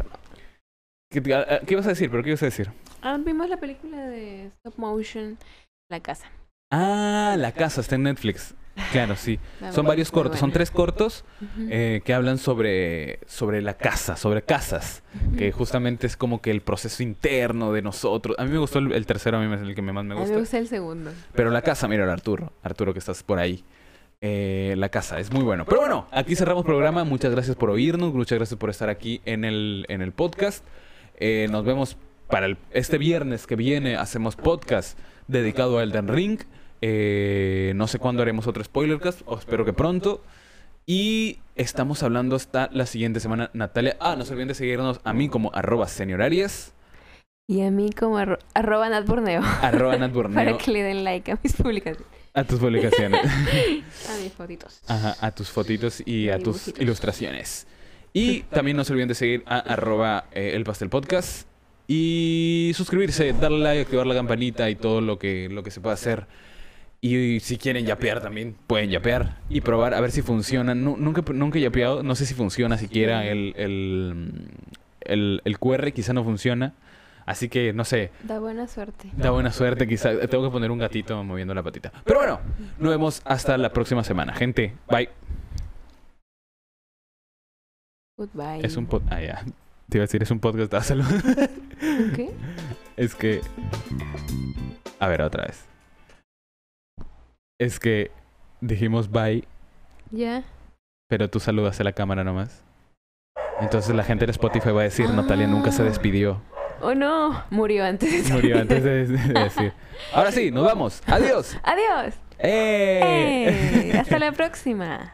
¿Qué, a- a- ¿Qué ibas a decir? ¿Pero qué ibas a decir? Ah, vimos la película de stop motion La Casa. Ah, La Casa está en Netflix. Claro, sí. Son varios Ah, cortos. Son tres cortos eh, que hablan sobre, sobre la casa, sobre casas. Que justamente es como que el proceso interno de nosotros. A mí me gustó el, el tercero, a mí es el que más me A mí gusta. me gusta el segundo. Pero la casa, mira, Arturo. Arturo, que estás por ahí. Eh, la casa, es muy bueno. Pero bueno, aquí cerramos programa. Muchas gracias por oírnos. Muchas gracias por estar aquí en el, en el podcast. Eh, nos vemos para el- este viernes que viene. Hacemos podcast dedicado a Elden Ring. Eh, no sé cuándo haremos otro spoilercast. O espero que pronto. Y estamos hablando hasta la siguiente semana, Natalia. Ah, no se olviden de seguirnos a mí como arroba seniorarias, Y a mí como arro- arroba Nat Borneo. arroba Nat Borneo, Para que le den like a mis publicaciones. a tus publicaciones. A mis fotitos. Ajá, a tus fotitos y a tus ilustraciones. Y también no se olviden de seguir a arroba eh, el pastel podcast. Y suscribirse, darle like, activar la campanita y todo lo que, lo que se pueda hacer. Y si quieren yapear también, pueden yapear y probar a ver si funciona. Nu- nunca, nunca he yapeado, no sé si funciona siquiera el, el, el, el QR, quizá no funciona. Así que, no sé, Da buena suerte. da buena suerte, quizá tengo que poner un gatito moviendo la patita. Pero bueno, nos vemos hasta la próxima semana. Gente, bye. Goodbye. Es un pod... Ah, ya. Te iba a decir, es un podcast de salud. ¿Qué? es que... A ver, otra vez. Es que dijimos bye, Ya. pero tú saludas a la cámara nomás. Entonces la gente de Spotify va a decir, Natalia nunca se Ah. despidió. Oh no, murió antes de Murió antes de, de decir. Ahora sí, nos vamos. Adiós. Adiós. ¡Eh! ¡Eh! Hasta la próxima.